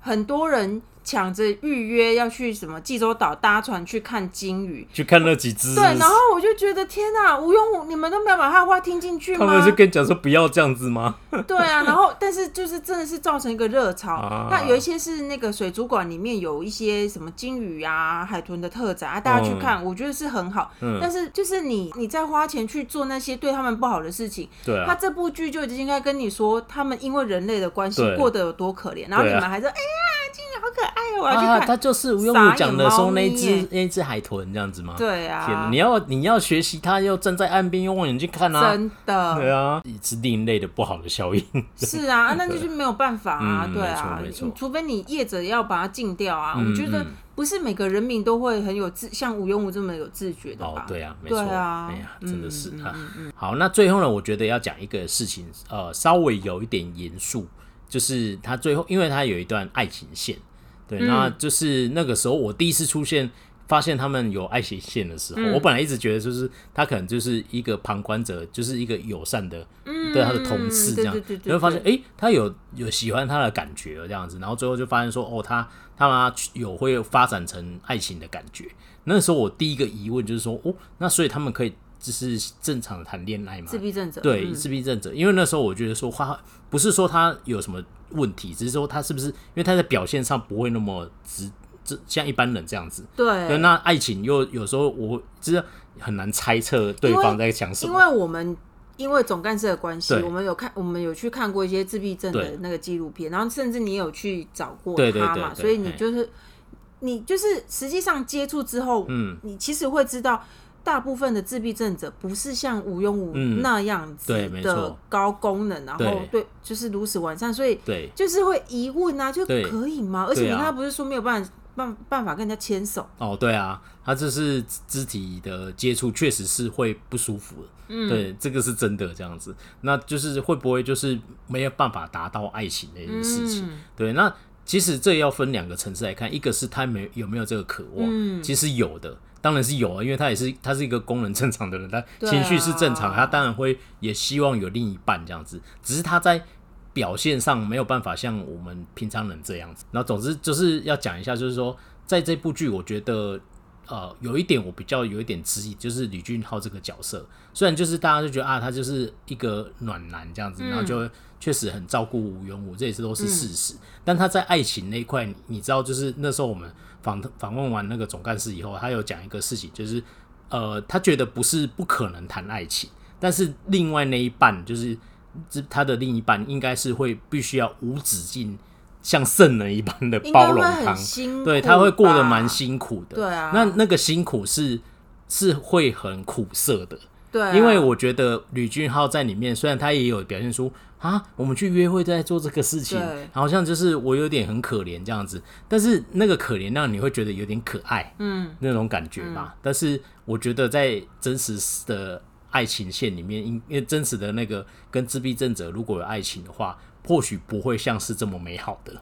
很多人。抢着预约要去什么济州岛搭船去看鲸鱼，去看那几只。对，然后我就觉得天哪，吴庸武，你们都没有把他的话听进去吗？他们是跟你讲说不要这样子吗？对啊，然后但是就是真的是造成一个热潮。啊、那有一些是那个水族馆里面有一些什么鲸鱼啊、海豚的特展啊，大家去看，嗯、我觉得是很好。嗯、但是就是你你在花钱去做那些对他们不好的事情，对啊，他这部剧就已经应该跟你说，他们因为人类的关系过得有多可怜，然后你们还说，啊、哎呀，好可爱。我要去看，他就是吴庸武讲的说那只那只海豚这样子吗？对啊，你要你要学习，他又站在岸边用望远镜看啊，真的，对啊，是另类的不好的效应。是啊，那就是没有办法啊，对啊，没错，除非你业者要把它禁掉啊。我觉得不是每个人民都会很有自，像吴庸武这么有自觉的吧？对啊，没错啊，哎呀，真的是啊。好，那最后呢，我觉得要讲一个事情，呃，稍微有一点严肃，就是他最后，因为他有一段爱情线。对，那就是那个时候我第一次出现，发现他们有爱情线的时候，嗯、我本来一直觉得就是他可能就是一个旁观者，就是一个友善的，嗯、对他的同事这样，然后发现哎、欸，他有有喜欢他的感觉这样子，然后最后就发现说哦，他他妈有会发展成爱情的感觉。那时候我第一个疑问就是说哦，那所以他们可以就是正常的谈恋爱嘛？自闭症者对，嗯、自闭症者，因为那时候我觉得说他不是说他有什么。问题只是说他是不是因为他在表现上不会那么直，这像一般人这样子。对。那爱情又有时候我就是很难猜测对方在想什么。因为我们因为总干事的关系，我们有看我们有去看过一些自闭症的那个纪录片，然后甚至你有去找过他嘛，所以你就是你就是实际上接触之后，嗯，你其实会知道。大部分的自闭症者不是像吴庸武那样子的高功能，然后对，就是如此完善，所以对。就是会疑问啊，就可以吗？而且你他不是说没有办法办办法跟人家牵手？哦，对啊，他这是肢体的接触，确实是会不舒服的，嗯，对，这个是真的这样子，那就是会不会就是没有办法达到爱情的一件事情？对，那其实这要分两个层次来看，一个是他没有没有这个渴望，嗯。其实有的。当然是有啊，因为他也是他是一个功能正常的人，他情绪是正常，啊、他当然会也希望有另一半这样子，只是他在表现上没有办法像我们平常人这样子。那总之就是要讲一下，就是说在这部剧，我觉得呃有一点我比较有一点质疑，就是李俊浩这个角色，虽然就是大家就觉得啊他就是一个暖男这样子，然后就确实很照顾吴庸武，这也是都是事实，嗯、但他在爱情那一块，你知道，就是那时候我们。访访问完那个总干事以后，他有讲一个事情，就是呃，他觉得不是不可能谈爱情，但是另外那一半就是他的另一半应该是会必须要无止境像圣人一般的包容他，对，他会过得蛮辛苦的，对啊，那那个辛苦是是会很苦涩的，对啊，因为我觉得吕俊浩在里面虽然他也有表现出。啊，我们去约会在做这个事情，好像就是我有点很可怜这样子，但是那个可怜让你会觉得有点可爱，嗯，那种感觉吧。嗯、但是我觉得在真实的爱情线里面，因因为真实的那个跟自闭症者如果有爱情的话，或许不会像是这么美好的。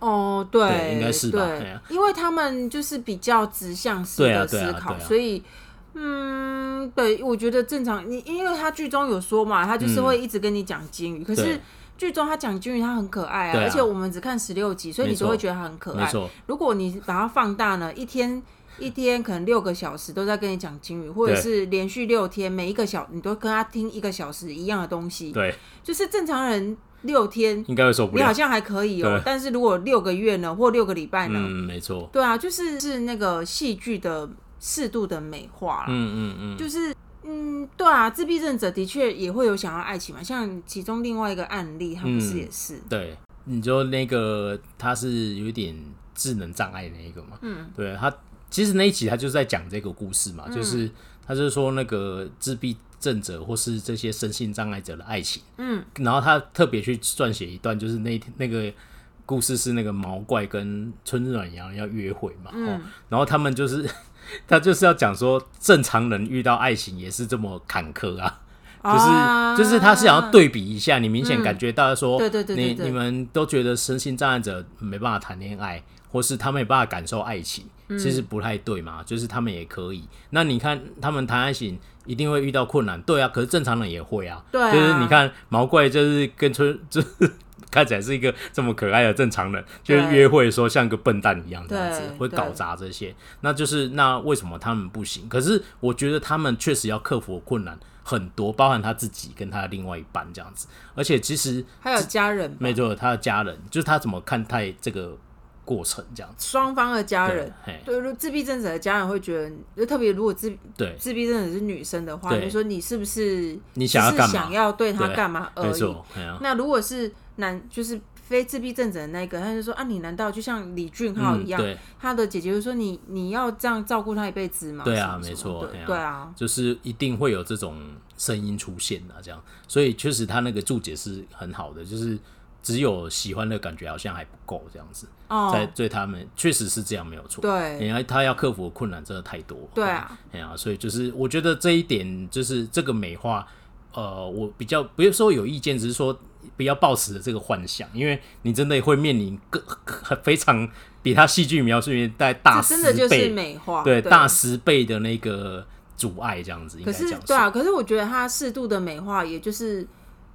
哦，对，对应该是吧？对，因为他们就是比较直向式的思考，所以。嗯，对，我觉得正常。你因为他剧中有说嘛，他就是会一直跟你讲金鱼。嗯、可是剧中他讲金鱼，他很可爱啊，啊而且我们只看十六集，所以你就会觉得他很可爱。如果你把它放大呢，一天一天可能六个小时都在跟你讲金鱼，或者是连续六天每一个小你都跟他听一个小时一样的东西。对，就是正常人六天应该会受不了。你好像还可以哦、喔，但是如果六个月呢，或六个礼拜呢？嗯，没错。对啊，就是是那个戏剧的。适度的美化了，嗯嗯嗯，就是嗯，对啊，自闭症者的确也会有想要爱情嘛，像其中另外一个案例，他不是也是？对，你就那个他是有一点智能障碍那一个嘛？嗯，对他其实那一集他就在讲这个故事嘛，就是他就是说那个自闭症者或是这些身心障碍者的爱情，嗯，然后他特别去撰写一段，就是那那个故事是那个毛怪跟春日暖阳要约会嘛，嗯，然后他们就是 他就是要讲说正常人遇到爱情也是这么坎坷啊。就是就是他是想要对比一下，你明显感觉到说，对对对，你你们都觉得身心障碍者没办法谈恋爱，或是他们没办法感受爱情，其实不太对嘛。就是他们也可以。那你看他们谈爱情一定会遇到困难，对啊。可是正常人也会啊。对，就是你看毛怪就是跟春，就是看起来是一个这么可爱的正常人，就是约会说像个笨蛋一样这样子，会搞砸这些。那就是那为什么他们不行？可是我觉得他们确实要克服困难。很多，包含他自己跟他的另外一半这样子，而且其实还有家人，没错，他的家人就是他怎么看待这个过程这样子。双方的家人，对，如自闭症者的家人会觉得，就特别如果自对自闭症者是女生的话，就说你是不是你想要？想要对他干嘛而已？那如果是男，就是。非自闭症者的那个，他就说啊，你难道就像李俊浩一样？嗯、他的姐姐就说你你要这样照顾他一辈子吗？对啊，没错，对，对啊，就是一定会有这种声音出现的，这样，所以确实他那个注解是很好的，就是只有喜欢的感觉好像还不够这样子，哦、在对他们确实是这样没有错，对，因为他要克服的困难真的太多，对啊，哎呀，所以就是我觉得这一点就是这个美化。呃，我比较不是说有意见，只是说不要抱持这个幻想，因为你真的会面临个 非常比他戏剧描述里面带大十倍，真的就是美化，对，对大十倍的那个阻碍这样子。可是对啊，可是我觉得他适度的美化，也就是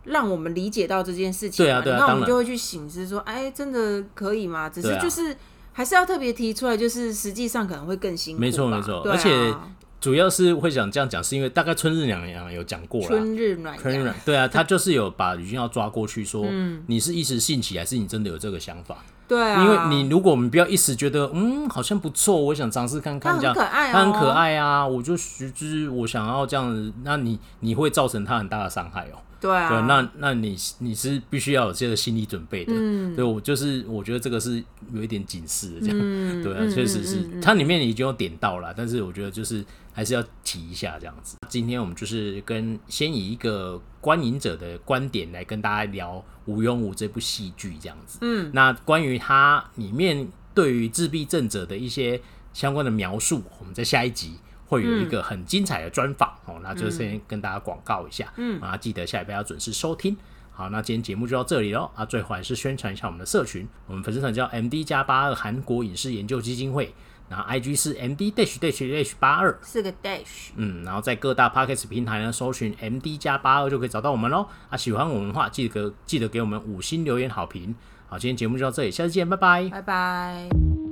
让我们理解到这件事情。对啊，对啊，那我们就会去醒思说，哎、欸，真的可以吗？只是就是还是要特别提出来，就是实际上可能会更辛苦。没错，没错，而且。主要是会想这样讲，是因为大概春日暖阳有讲过了。春日暖阳，对啊，他就是有把吕俊耀抓过去说，嗯、你是一时兴起，还是你真的有这个想法？对啊，因为你如果我们不要一时觉得，嗯，好像不错，我想尝试看看这样，他很可爱、哦，他很可爱啊，我就就是我想要这样子，那你你会造成他很大的伤害哦。对啊，对，那那你你是必须要有这个心理准备的。嗯，对，我就是我觉得这个是有一点警示的这样，嗯、对啊，确实是，它里面已经有点到了，但是我觉得就是还是要提一下这样子。今天我们就是跟先以一个观影者的观点来跟大家聊《无用武》这部戏剧这样子。嗯，那关于它里面对于自闭症者的一些相关的描述，我们在下一集。会有一个很精彩的专访哦，那就先跟大家广告一下，嗯，啊，记得下礼拜要准时收听。好，那今天节目就到这里喽，啊，最后还是宣传一下我们的社群，我们粉丝团叫 M D 加八二韩国影视研究基金会，然后 I G 是 M D dash dash dash 八二，四个 dash，嗯，然后在各大 Podcast 平台呢搜寻 M D 加八二就可以找到我们喽。啊，喜欢我们的话，记得记得给我们五星留言好评。好，今天节目就到这里，下次见，拜拜，拜拜。